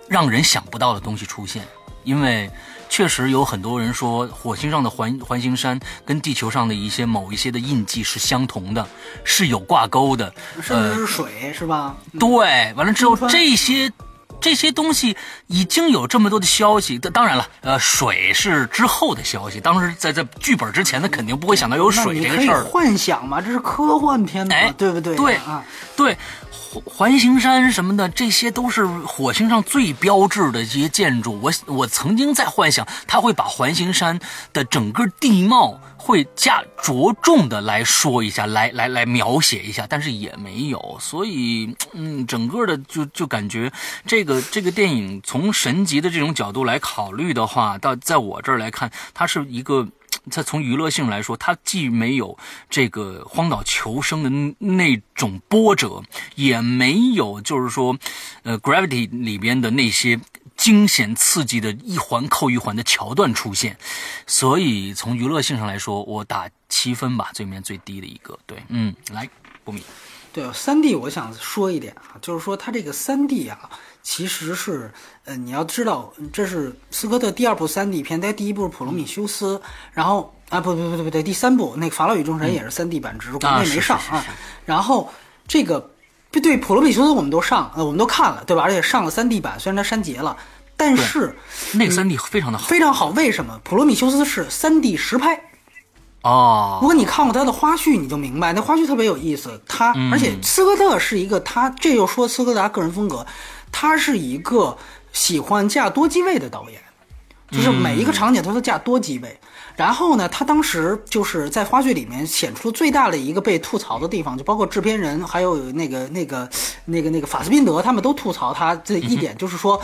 让人想不到的东西出现，因为确实有很多人说火星上的环环形山跟地球上的一些某一些的印记是相同的，是有挂钩的，甚至是水，是吧？对，完了之后这些这些东西已经有这么多的消息，当当然了，呃，水是之后的消息，当时在在剧本之前，他肯定不会想到有水这个事儿的。幻想嘛，这是科幻片嘛，哎对不对？对啊，对，环环形山什么的，这些都是火星上最标志的这些建筑。我我曾经在幻想，他会把环形山的整个地貌会加着重的来说一下，来来来描写一下，但是也没有。所以，嗯，整个的就就感觉这个这个电影从神级的这种角度来考虑的话，到在我这儿来看，它是一个。它从娱乐性来说，它既没有这个荒岛求生的那种波折，也没有就是说，呃，Gravity 里边的那些惊险刺激的一环扣一环的桥段出现，所以从娱乐性上来说，我打七分吧，这里面最低的一个。对，嗯，来，不米，对，三 D 我想说一点啊，就是说它这个三 D 啊，其实是，呃，你要知道，这是斯科特第二部三 D 片，它第一部是《普罗米修斯》，然后啊，不不不不对，第三部那个《法老与众神》也是三 D 版，只是国内没上啊。然后这个对《普罗米修斯》我们都上，呃，我们都看了，对吧？而且上了三 D 版，虽然它删节了，但是那个三 D 非常的好非常好。为什么？《普罗米修斯》是三 D 实拍。哦如，果你看过他的花絮，你就明白那花絮特别有意思。他、而且斯科特是一个他，这又说斯科达个人风格，他是一个喜欢架多机位的导演，就是每一个场景他都架多机位。然后呢，他当时就是在花絮里面显出最大的一个被吐槽的地方，就包括制片人还有那个那个那个那个法斯宾德他们都吐槽他这一点，就是说。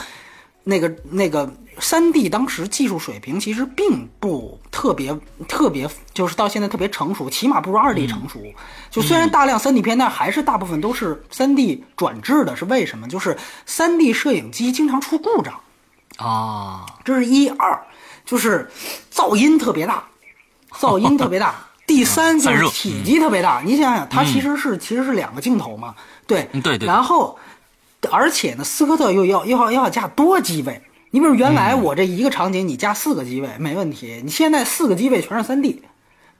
那个那个三 D 当时技术水平其实并不特别特别，就是到现在特别成熟，起码不如二 D 成熟。就虽然大量三 D 片，但还是大部分都是三 D 转制的，是为什么？就是三 D 摄影机经常出故障，啊，这是一二，就是噪音特别大，噪音特别大。<laughs> 第三就是体积特别大，你想想，它其实是、其实是两个镜头嘛，对嗯对对。然后，而且呢，斯科特又要又要要架多机位。你比如原来我这一个场景你加四个机位没问题，你现在四个机位全是三 D，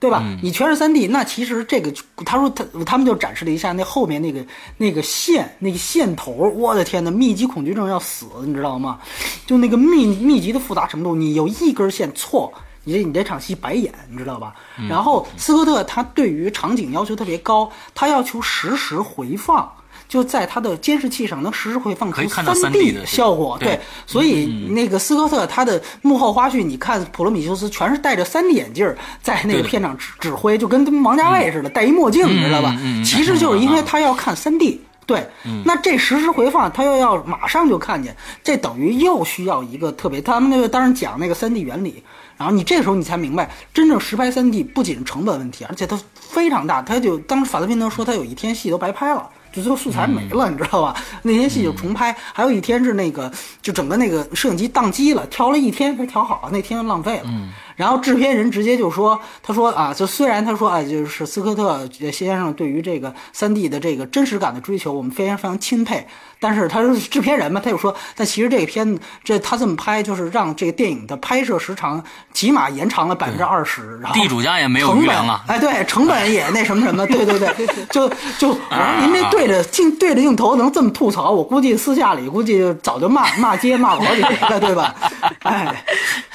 对吧？你全是三 D，那其实这个他说他他们就展示了一下那后面那个那个线那个线头，我的天呐，密集恐惧症要死，你知道吗？就那个密密集的复杂程度，你有一根线错。你这你这场戏白演，你知道吧？然后斯科特他对于场景要求特别高，他要求实时回放，就在他的监视器上能实时回放出可以看到 3D 3D 的效果。对对，所以那个斯科特他的幕后花絮，你看普罗米修斯全是戴着三 D 眼镜儿在那个片场指指挥，就跟王家卫似的，戴一墨镜，你知道吧？其实就是因为他要看三 D。对，那这实时回放，他又要马上就看见，这等于又需要一个特别。他们那个当然讲那个三 D 原理，然后你这时候你才明白，真正实拍三 D 不仅是成本问题，而且它非常大。他就当时法斯宾德说，他有一天戏都白拍了。就最后素材没了，你知道吧？那天戏就重拍，还有一天是那个，就整个那个摄影机宕机了，调了一天才调好，那天浪费了。然后制片人直接就说：“他说啊，就虽然他说啊，就是斯科特先生对于这个三 D 的这个真实感的追求，我们非常非常钦佩，但是他是制片人嘛，他就说，但其实这个片这他这么拍，就是让这个电影的拍摄时长起码延长了百分之二十，然后地主家也没有成本余粮啊哎，对，成本也那什么什么，对对对，<laughs> 就就我说您这对着镜对着镜头能这么吐槽，我估计私下里估计早就骂骂街骂过好几回了，对吧？哎，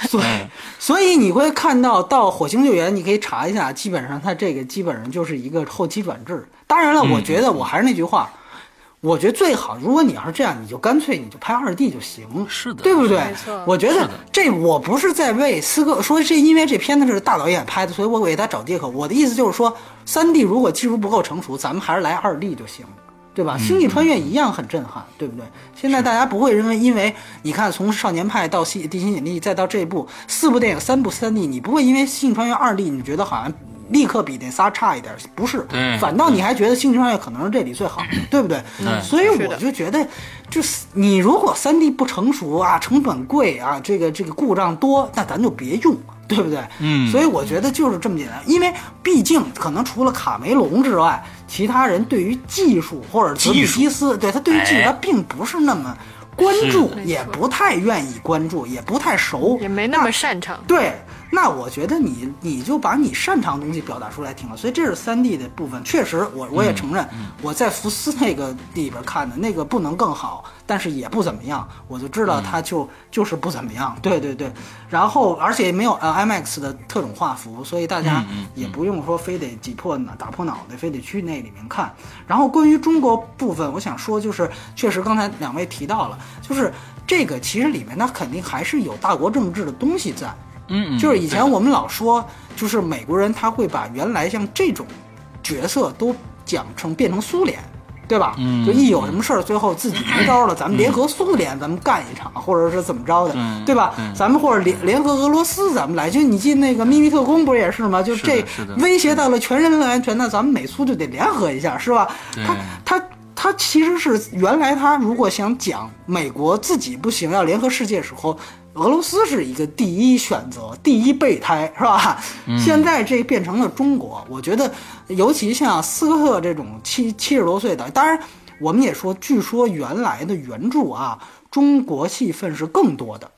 所以所以你会看到到火星救援，你可以查一下，基本上它这个基本上就是一个后期转制。当然了，我觉得我还是那句话。我觉得最好，如果你要是这样，你就干脆你就拍二 D 就行，是的对不对没错？我觉得这我不是在为斯科说是因为这片子是大导演拍的，所以我给他找借口。我的意思就是说，三 D 如果技术不够成熟，咱们还是来二 D 就行。对吧？星际穿越一样很震撼，对不对？现在大家不会认为，因为你看从少年派到西地心引力，再到这部四部电影三部三 D，你不会因为星际穿越二 D 你觉得好像立刻比那仨差一点，不是，反倒你还觉得星际穿越可能是这里最好，对不对？对所以我就觉得，就是你如果三 D 不成熟啊，成本贵啊，这个这个故障多，那咱就别用。对不对？嗯所以我觉得就是这么简单，因为毕竟可能除了卡梅隆之外，其他人对于技术或者吉比西斯，对他对于技术哎他并不是那么关注，也不太愿意关注，也不太熟，也没那么擅长。对，那我觉得你你就把你擅长的东西表达出来挺好。所以这是三 D 的部分，确实我我也承认，我在福斯那个里边看的那个不能更好，但是也不怎么样，我就知道它就、就是不怎么样。对对对，然后而且没有呃 IMAX 的特种画幅，所以大家也不用说非得挤破脑打破脑袋，非得去那里面看。然后关于中国部分，我想说就是，确实刚才两位提到了，就是这个其实里面它肯定还是有大国政治的东西在。嗯嗯，就是以前我们老说，就是美国人他会把原来像这种角色都讲成变成苏联，对吧？嗯就一有什么事儿，最后自己没招了，咱们联合苏联，咱们干一场，或者是怎么着的，嗯对吧？嗯咱们或者联联合俄罗斯，咱们来。就你记得那个秘密特工不是也是吗？就是这威胁到了全人类安全，那咱们美苏就得联合一下，是吧？他他。他其实是原来他如果想讲美国自己不行要联合世界时候，俄罗斯是一个第一选择，第一备胎是吧？现在这变成了中国，我觉得尤其像斯科特这种七七十多岁的，当然我们也说，据说原来的原著啊，中国戏份是更多的。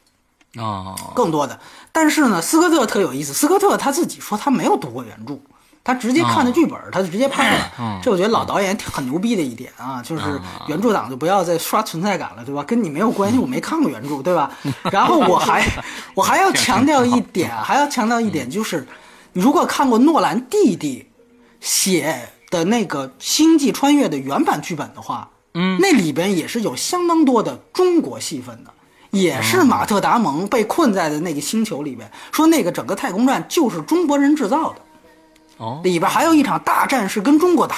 哦，更多的。但是呢，斯科特特有意思，斯科特他自己说他没有读过原著，他直接看的剧本，他就直接拍了。嗯这我觉得老导演挺很牛逼的一点啊，就是原著党就不要再刷存在感了，对吧？跟你没有关系，我没看过原著，对吧？然后我还 <laughs> 我还要强调一点，还要强调一点，就是你如果看过诺兰弟弟写的那个《星际穿越》的原版剧本的话，嗯那里边也是有相当多的中国戏份的，也是马特·达蒙被困在的那个星球里边，说那个整个太空站就是中国人制造的，哦，里边还有一场大战是跟中国打，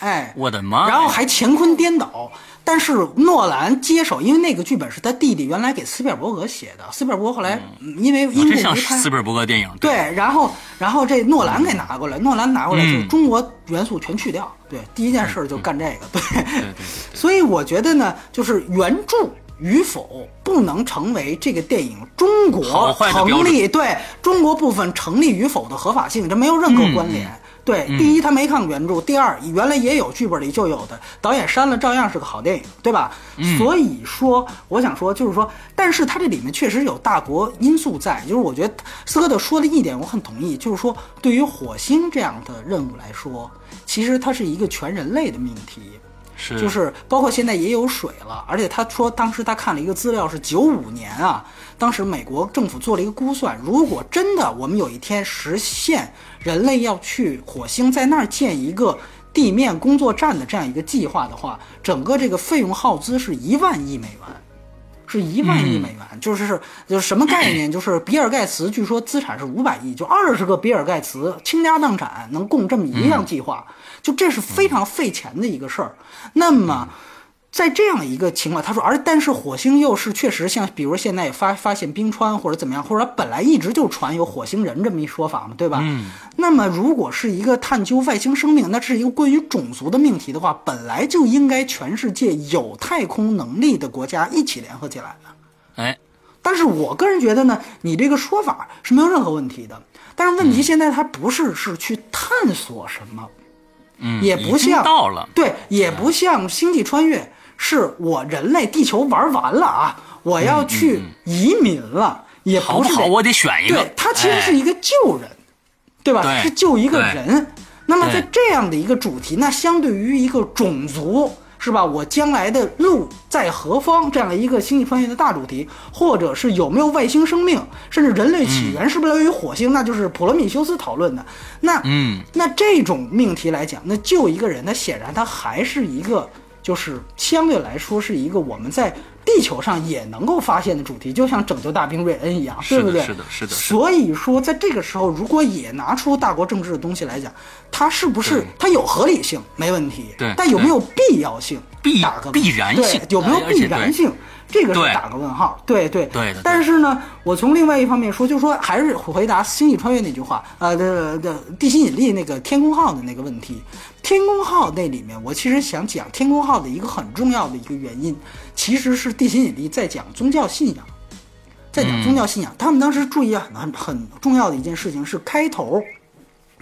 哎，我的妈！然后还乾坤颠倒。但是诺兰接手，因为那个剧本是他弟弟原来给斯皮尔伯格写的，斯皮尔伯格后来嗯因为因为斯，皮尔伯格电影，对，然后然后这诺兰给拿过来，诺兰拿过来就中国元素全去掉，对，第一件事就干这个，对。对对对，所以我觉得呢，就是原著与否不能成为这个电影中国成立对中国部分成立与否的合法性，这没有任何关联。对，第一他没看过原著，第二原来也有剧本里就有的，导演删了照样是个好电影，对吧？所以说，我想说就是说，但是它这里面确实有大国因素在，就是我觉得斯科特说的一点我很同意，就是说对于火星这样的任务来说，其实它是一个全人类的命题。是就是包括现在也有水了，而且他说当时他看了一个资料是九五年啊，当时美国政府做了一个估算，如果真的我们有一天实现人类要去火星，在那儿建一个地面工作站的这样一个计划的话，整个这个费用耗资是一万亿美元。是一万亿美元，就是就是什么概念？就是比尔盖茨据说资产是五百亿，就二十个比尔盖茨倾家荡产能供这么一项计划，就这是非常费钱的一个事儿。那么。在这样一个情况，他说，而但是火星又是确实像，比如现在也发发现冰川或者怎么样，或者本来一直就传有火星人这么一说法嘛，对吧？嗯。那么如果是一个探究外星生命，那是一个关于种族的命题的话，本来就应该全世界有太空能力的国家一起联合起来的。哎，但是我个人觉得呢，你这个说法是没有任何问题的。但是问题现在它不是是去探索什么，嗯，也不像到了，对，也不像星际穿越，是我人类地球玩完了啊，我要去移民了，也好不好？我得选一个。对，它其实是哎一个救人，对吧？是救一个人。那么在这样的一个主题，那相对于一个种族，是吧？我将来的路在何方这样一个星际穿越的大主题，或者是有没有外星生命，甚至人类起源是不是来源于火星，那就是普罗米修斯讨论的。那嗯，那这种命题来讲，那救一个人，那显然他还是一个就是相对来说是一个我们在地球上也能够发现的主题，就像拯救大兵瑞恩一样，对不对？是的是的是的所以说，在这个时候，如果也拿出大国政治的东西来讲，它是不是它有合理性没问题？对但有没有必要性？必打个必然性对有没有必然性？这个是打个问号。对对对但是呢，我从另外一方面说，就是说还是回答《星际穿越》那句话，呃的的地心引力那个天宫号的那个问题。天宫号那里面，我其实想讲天宫号的一个很重要的一个原因，其实是地心引力在讲宗教信仰。在讲宗教信仰，他们当时注意啊，很很重要的一件事情是开头，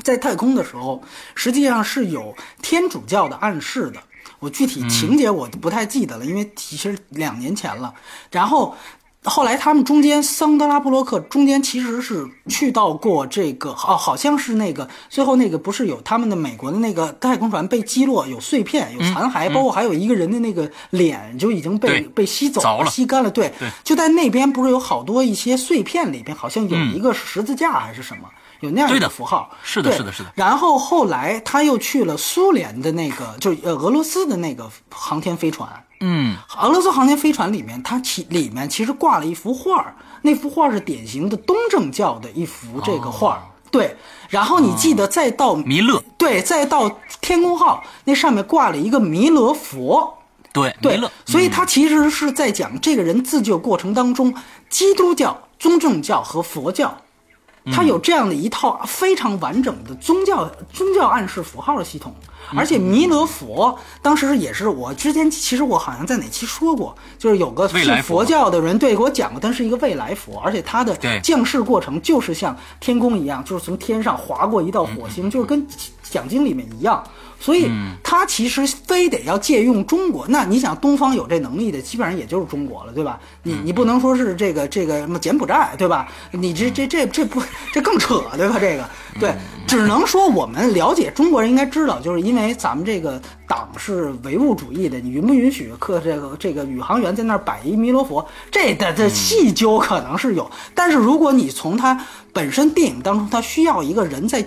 在太空的时候，实际上是有天主教的暗示的。我具体情节我不太记得了，因为其实两年前了。然后后来他们中间桑德拉布洛克中间其实是去到过这个哦，好像是那个最后那个不是有他们的美国的那个太空船被击落，有碎片，有残骸，包括还有一个人的那个脸就已经被被吸走了吸干了。对，对。就在那边不是有好多一些碎片里边，好像有一个十字架还是什么。有那样的符号，是的是的是的。然后后来他又去了苏联的那个，就呃俄罗斯的那个航天飞船，嗯，俄罗斯航天飞船里面，它其里面其实挂了一幅画儿，那幅画儿是典型的东正教的一幅这个画儿。对，然后你记得再到弥勒，对，再到天宫号那上面挂了一个弥勒佛，对，弥对勒，，所以他其实是在讲这个人自救过程当中，基督教、宗正教和佛教，它有这样的一套非常完整的宗教宗教暗示符号的系统。而且弥勒佛当时也是我之前其实我好像在哪期说过，就是有个是佛佛教的人对给我讲过，他是一个未来佛，而且他的降世过程就是像天宫一样，就是从天上划过一道火星，就是跟讲经里面一样。所以他其实非得要借用中国，那你想东方有这能力的，基本上也就是中国了，对吧？你你不能说是这个这个什么柬埔寨，对吧？你这这这这不这更扯，对吧？这个对，只能说我们了解中国人应该知道，就是因为咱们这个党是唯物主义的，你允不允许刻这个这个宇航员在那儿摆一弥勒佛？这的这细究可能是有，但是如果你从他本身电影当中，他需要一个人在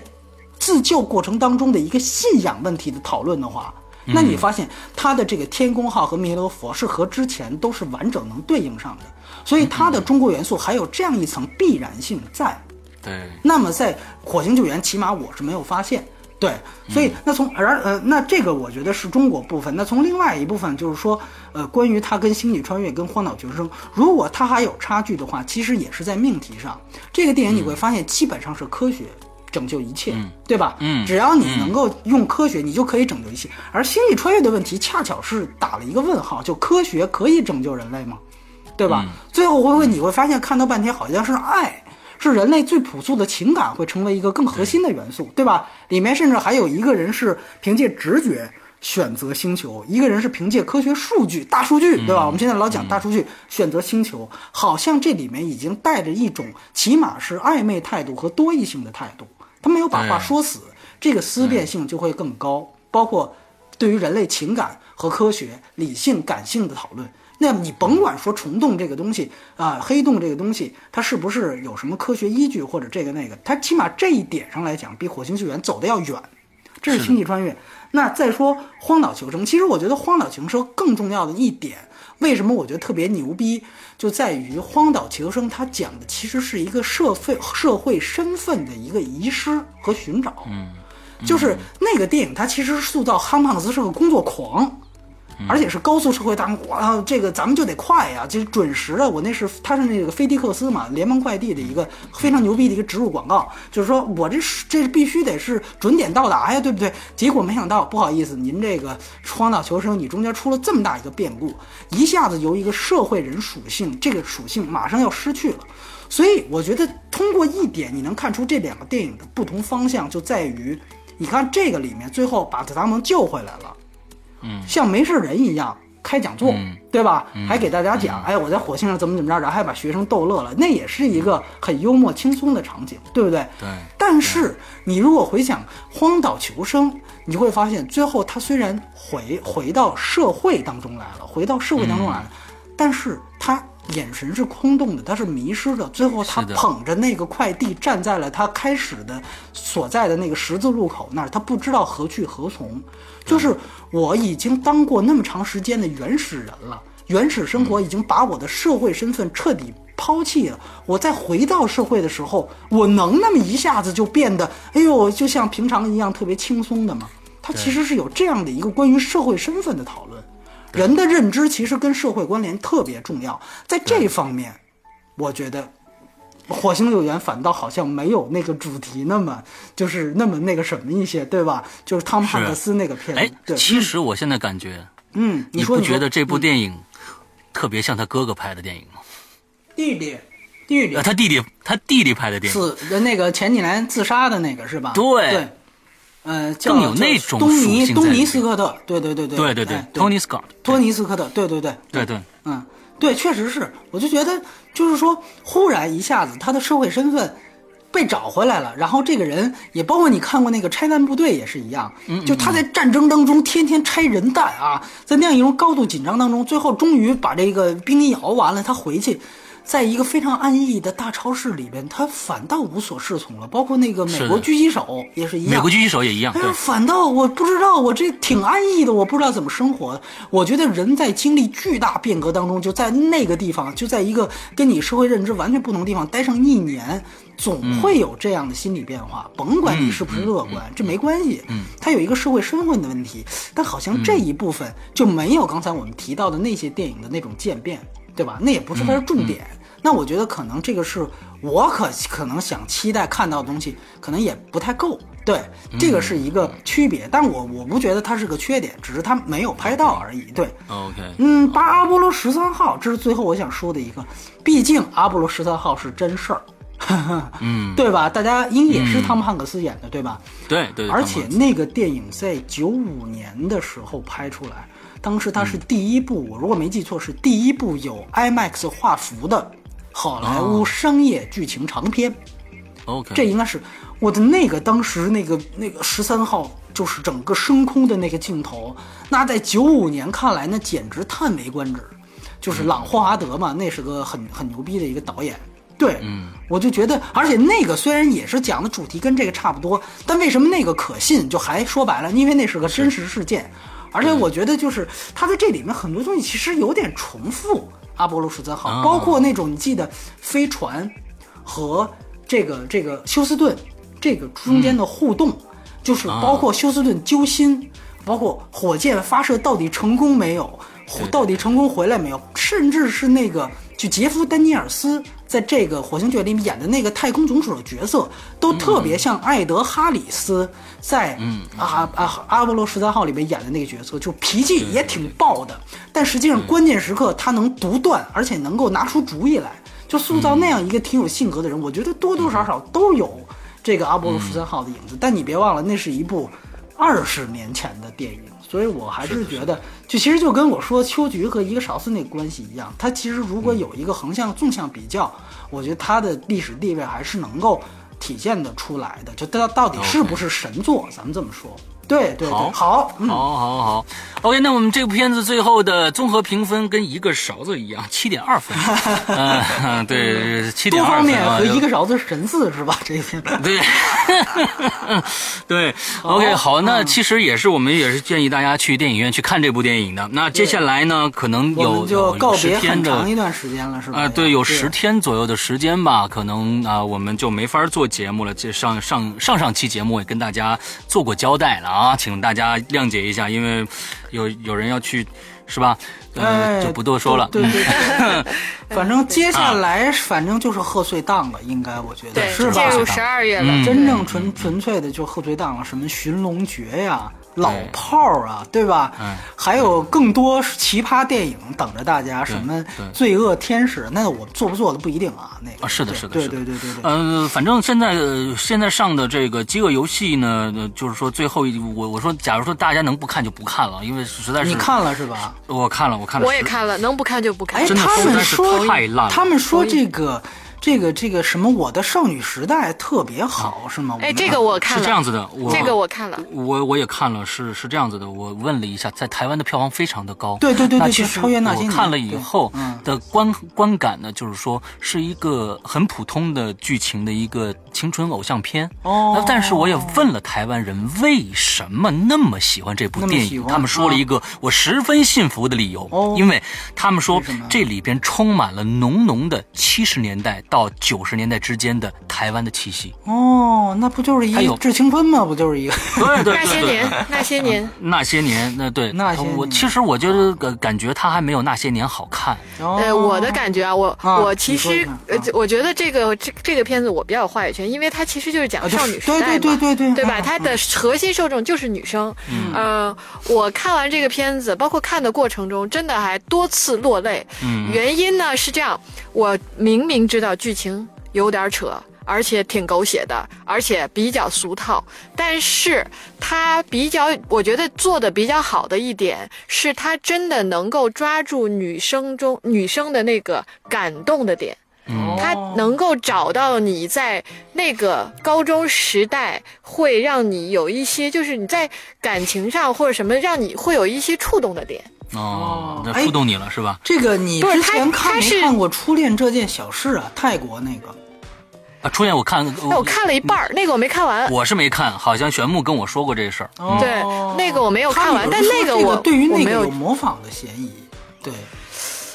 自救过程当中的一个信仰问题的讨论的话，那你发现他的这个天宫号和弥勒佛是和之前都是完整能对应上的，所以它的中国元素还有这样一层必然性在。对，那么在火星救援，起码我是没有发现。对，所以那从而呃，那这个我觉得是中国部分。那从另外一部分就是说，呃，关于它跟星际穿越、跟荒岛求生，如果它还有差距的话，其实也是在命题上。这个电影你会发现，基本上是科学拯救一切，对吧？嗯只要你能够用科学，你就可以拯救一切。而星际穿越的问题，恰巧是打了一个问号，就科学可以拯救人类吗？对吧？最后会不会你会发现，看到半天好像是爱，是人类最朴素的情感会成为一个更核心的元素，对吧？里面甚至还有一个人是凭借直觉选择星球，一个人是凭借科学数据、大数据，对吧？我们现在老讲大数据选择星球，好像这里面已经带着一种起码是暧昧态度和多义性的态度，他没有把话说死，这个思辨性就会更高，包括对于人类情感和科学、理性、感性的讨论。那你甭管说虫洞这个东西啊、黑洞这个东西，它是不是有什么科学依据或者这个那个？它起码这一点上来讲，比火星救援走的要远。这是星际穿越。那再说荒岛求生，其实我觉得荒岛求生更重要的一点，为什么我觉得特别牛逼，就在于荒岛求生它讲的其实是一个社会社会身份的一个遗失和寻找。嗯，就是那个电影，它其实塑造憨胖子是个工作狂。而且是高速社会当中，哇，这个咱们就得快呀，就是准时的。我那是他是那个菲迪克斯嘛，联邦快递的一个非常牛逼的一个植入广告，就是说我这是这是必须得是准点到达呀，对不对？结果没想到，不好意思，您这个荒岛求生，你中间出了这么大一个变故，一下子由一个社会人属性，这个属性马上要失去了。所以我觉得通过一点，你能看出这两个电影的不同方向，就在于，你看这个里面最后把特达蒙救回来了。像没事人一样开讲座，嗯对吧？还给大家讲，哎，我在火星上怎么怎么着，然后还把学生逗乐了，那也是一个很幽默轻松的场景，对不对？对但是你如果回想《荒岛求生》，你会发现最后他虽然回回到社会当中来了，回到社会当中来了，但是他眼神是空洞的，他是迷失的。最后他捧着那个快递站在了他开始的所在的那个十字路口那儿，他不知道何去何从。就是我已经当过那么长时间的原始人了，原始生活已经把我的社会身份彻底抛弃了。我再回到社会的时候，我能那么一下子就变得，哎呦，就像平常一样特别轻松的吗？它其实是有这样的一个关于社会身份的讨论。人的认知其实跟社会关联特别重要，在这方面，我觉得《火星救援》反倒好像没有那个主题那么就是那么那个什么一些，对吧？就是汤姆汉克斯那个片哎其实我现在感觉，嗯，你不觉得这部电影特别像他哥哥拍的电影吗？弟弟弟弟啊，他弟弟他弟弟拍的电影，死的那个前几年自杀的那个是吧？对对，呃，叫更有那种东尼东尼斯科特，对对对对对对对哎，Tony Scott，托尼斯科特，对对对对对，嗯，对，确实是，我就觉得就是说，忽然一下子他的社会身份被找回来了，然后这个人也包括你看过那个拆弹部队也是一样，就他在战争当中天天拆人弹啊，在那样一种高度紧张当中，最后终于把这个兵役熬完了，他回去。在一个非常安逸的大超市里边，他反倒无所适从了。包括那个美国狙击手也是一样，美国狙击手也一样，对哎呀，，反倒我不知道，我这挺安逸的，我不知道怎么生活。我觉得人在经历巨大变革当中，就在那个地方，就在一个跟你社会认知完全不同的地方待上一年，总会有这样的心理变化。甭管你是不是乐观，这没关系。嗯，他有一个社会身份的问题，但好像这一部分就没有刚才我们提到的那些电影的那种渐变，对吧？那也不是它的重点。那我觉得可能这个是我可可能想期待看到的东西，可能也不太够。对，这个是一个区别，但我我不觉得它是个缺点，只是它没有拍到而已。对，OK，嗯，八阿波罗十三号，这是最后我想说的一个，毕竟阿波罗十三号是真事儿，嗯，<laughs> 对吧？大家因为也是汤姆汉克斯演的，对吧？对对，而且那个电影在九五年的时候拍出来，当时它是第一部，我如果没记错是第一部有 IMAX 画幅的好莱坞商业剧情长片。OK，这应该是我的那个当时那个那个十三号，就是整个升空的那个镜头，那在九五年看来，那简直叹为观止。就是朗霍华德嘛，那是个很很牛逼的一个导演。对，嗯，我就觉得，而且那个虽然也是讲的主题跟这个差不多，但为什么那个可信？就还说白了，因为那是个真实事件，而且我觉得就是他在这里面很多东西其实有点重复。阿波罗十三号，啊。包括那种你记得飞船和这个这个休斯顿这个中间的互动，就是包括休斯顿揪心，包括火箭发射到底成功没有，到底成功回来没有，甚至是那个就杰夫丹尼尔斯在这个《火星救援》里面演的那个太空总署的角色，都特别像艾德哈里斯在啊啊阿波罗十三号里面演的那个角色，就脾气也挺暴的，但实际上关键时刻他能独断，而且能够拿出主意来。就塑造那样一个挺有性格的人，我觉得多多少少都有这个阿波罗十三号的影子。但你别忘了，那是一部二十年前的电影，所以我还是觉得，就其实就跟我说秋菊和一个少斯那关系一样，它其实如果有一个横向、纵向比较，我觉得它的历史地位还是能够体现得出来的。就到到底是不是神作，咱们这么说。对对对，好好，嗯，好，好，好，OK，那我们这部片子最后的综合评分跟一个勺子一样，七点二分。<laughs> 嗯，对，七点二分啊。面和一个勺子神似是吧？<laughs> 这些对，<laughs> 对，OK，好，那其实也是我们也是建议大家去电影院去看这部电影的。那接下来呢，可能有就告别很长一段时间了，是吧？啊、对，有十天左右的时间吧，可能啊、我们就没法做节目了。这上上上上期节目也跟大家做过交代了啊，请大家谅解一下，因为有有人要去，是吧？呃，哎，就不多说了。对对对对，<laughs> 反正接下来反正就是贺岁档了，应该我觉得，是吧？进入十二月了，嗯真正纯纯粹的就贺岁档了，什么寻龙诀呀、老炮儿啊，对吧？嗯还有更多奇葩电影等着大家，什么罪恶天使，那我做不做的不一定啊。那个啊，是的，是的，对是的对对对对。呃，反正现在、呃现在上的这个《饥饿游戏》呢，呃就是说最后一我我说，假如说大家能不看就不看了，因为实在是你看了是吧？我看了，我看了，我也看了，能不看就不看哎，。他们说太烂了他们说这个这个这个什么《我的少女时代》特别好，是吗？哎，这个我看了，是这样子的，我这个我看了。我我也看了，是是这样子的。我问了一下，在台湾的票房非常的高。对对对对那其实超越那些年我看了以后，的观观感呢，就是说是一个很普通的剧情的一个青春偶像片。哦但是我也问了台湾人为什么那么喜欢这部电影，他们说了一个我十分信服的理由，哦因为他们说这里边充满了浓浓的七十年代到九十年代之间的台湾的气息。哦，那不就是一致青春吗？不就是一个？对 <laughs> 对那些年，那些年，那些年，那对那些我其实我觉得呃感觉他还没有那些年好看。呃，我的感觉啊，我、啊我其实我觉得这个这这个片子我比较有话语权，因为它其实就是讲少女时代嘛，对对对对对吧？嗯它的核心受众就是女生。嗯，呃，我看完这个片子，包括看的过程中，真的还多次落泪。嗯原因呢是这样，我明明知道剧情有点扯。而且挺狗血的，而且比较俗套，但是它比较，我觉得做的比较好的一点是，它真的能够抓住女生中女生的那个感动的点。嗯它能够找到你在那个高中时代会让你有一些，就是你在感情上或者什么，让你会有一些触动的点。哦，那哎触动你了是吧？这个你不是他之前看他是没看过《初恋这件小事》啊？泰国那个。啊，初恋我看，哎，我看了一半儿，那个我没看完。我是没看，好像玄木跟我说过这事儿。哦对那个我没有看完但那个我对于我没有那个有模仿的嫌疑。对，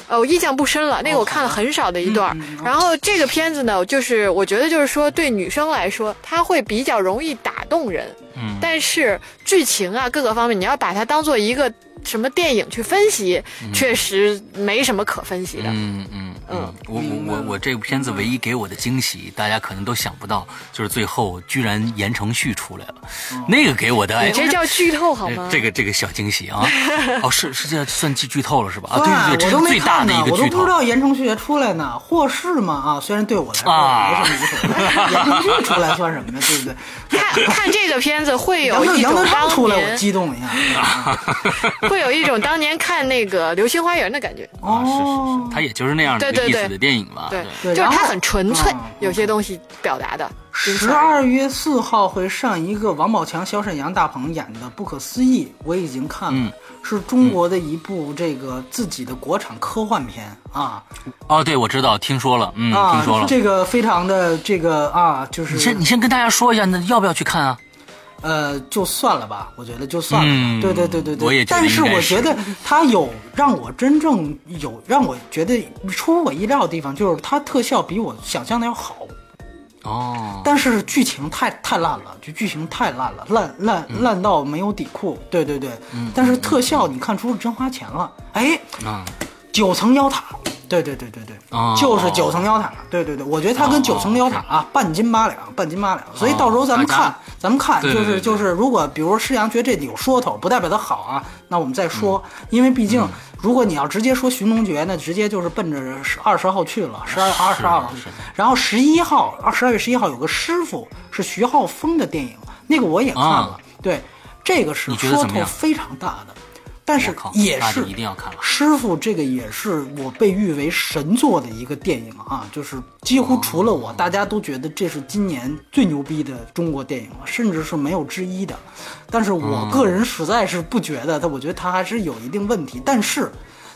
呃，我印象不深了，那个我看了很少的一段然后这个片子呢，就是我觉得就是说对女生来说，它会比较容易打动人。嗯但是剧情啊各个方面，你要把它当做一个什么电影去分析，确实没什么可分析的。嗯嗯嗯嗯，我我我我这部片子唯一给我的惊喜，大家可能都想不到，就是最后居然言承旭出来了，那个给我的哎你，这叫剧透好吗？这个这个小惊喜啊！<laughs> 哦，是是这算剧剧透了是吧？啊，对对对，这我都没是最大看呢，的一个剧透我都不知。道言承旭出来呢，霍氏嘛啊，虽然对我来说啊没什么无所谓，言承旭出来算什么呢？对不对？<laughs> 看看这个片子会有杨德杨德一种当昌出来，我年激动一下。<laughs> 会有一种当年看那个《流星花园》的感觉。啊，是是哦是，他也就是那样的对对对一个意思的电影嘛。对，就是它很纯粹嗯，有些东西表达的。十二月四号会上一个王宝强、小沈阳、大鹏演的《不可思议》，我已经看了，嗯是中国的一部这个自己的国产科幻片啊哦，对，我知道，听说了，嗯，啊听说了。这个非常的这个啊，就是你先你先跟大家说一下，那要不要去看啊？呃，就算了吧，我觉得就算了吧。嗯对对对对对。但是我觉得它有让我真正有让我觉得出乎我意料的地方，就是它特效比我想象的要好，哦，但是剧情太太烂了，就剧情太烂了，烂烂嗯烂到没有底裤。对对对。但是特效你看出是真花钱了，哎，啊，九层妖塔。对对对对对，哦就是九层妖塔。对对对，我觉得它跟九层妖塔啊，半斤八两，半斤八两。所以到时候咱们看咱们看，就是就是，如果比如说施阳觉得这有说头，不代表它好啊，那我们再说。因为毕竟，如果你要直接说寻龙诀，那直接就是奔着十二十号去了，十二月二十二号。然后十一号，二十二月十一号有个师傅是徐浩峰的电影，那个我也看了啊。对，这个是说头非常大的。但是也是一定要看了师傅这个也是我被誉为神作的一个电影啊，就是几乎除了我，大家都觉得这是今年最牛逼的中国电影了，甚至是没有之一的。但是我个人实在是不觉得它，我觉得它还是有一定问题，但是。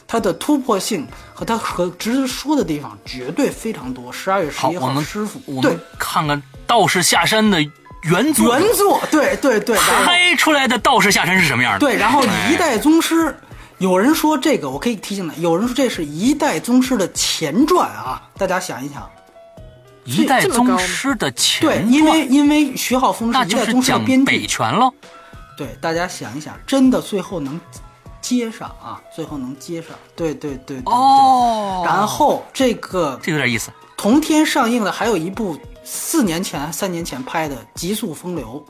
它的突破性和它和值得说的地方绝对非常多。十二月十好，一号师傅对看看道士下山的原作，原作，对对对，拍出来的道士下山是什么样的？对，然后哎。一代宗师，有人说这个，我可以提醒他，有人说这是一代宗师的前传啊，大家想一想，一代宗师的前对，因为因为徐浩峰是是一代宗师的编剧，拳喽。对，大家想一想，真的最后能接上啊，最后能接上，对对对对对。哦。然后这个这有点意思。同天上映的还有一部四年前、三年前拍的《极速风流》，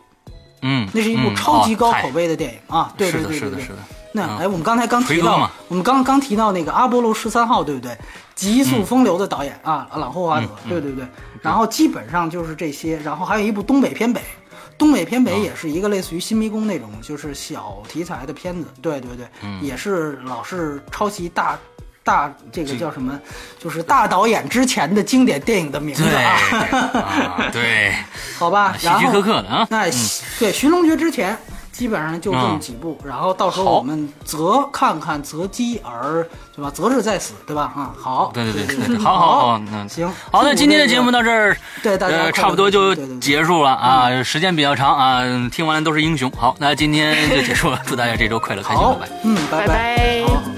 嗯，那是一部嗯超级高哦口碑的电影啊，对对对对对那哎，我们刚才刚提到我们刚刚提到那个阿波罗十三号，对不对？极速风流的导演啊，朗霍华德，嗯对对对。然后基本上就是这些，然后还有一部东北偏北，东北偏哦北也是一个类似于新迷宫那种，就是小题材的片子，对对对，嗯也是老是抄袭大。大这个叫什么？就是大导演之前的经典电影的名字对啊，<laughs> 啊，对，好吧？喜剧然后苛刻的啊那嗯对《寻龙诀》之前，基本上就这么几部，然后到时候我们择看看择机而对吧？择日再死，对吧？啊，好，对对对对对对，好好好，那行。好，那今天的节目到这儿，对大家呃，差不多就对对对结束了啊，时间比较长啊，听完了都是英雄。好，那今天就结束了，祝大家这周快乐开心，拜拜。，嗯，拜拜拜好。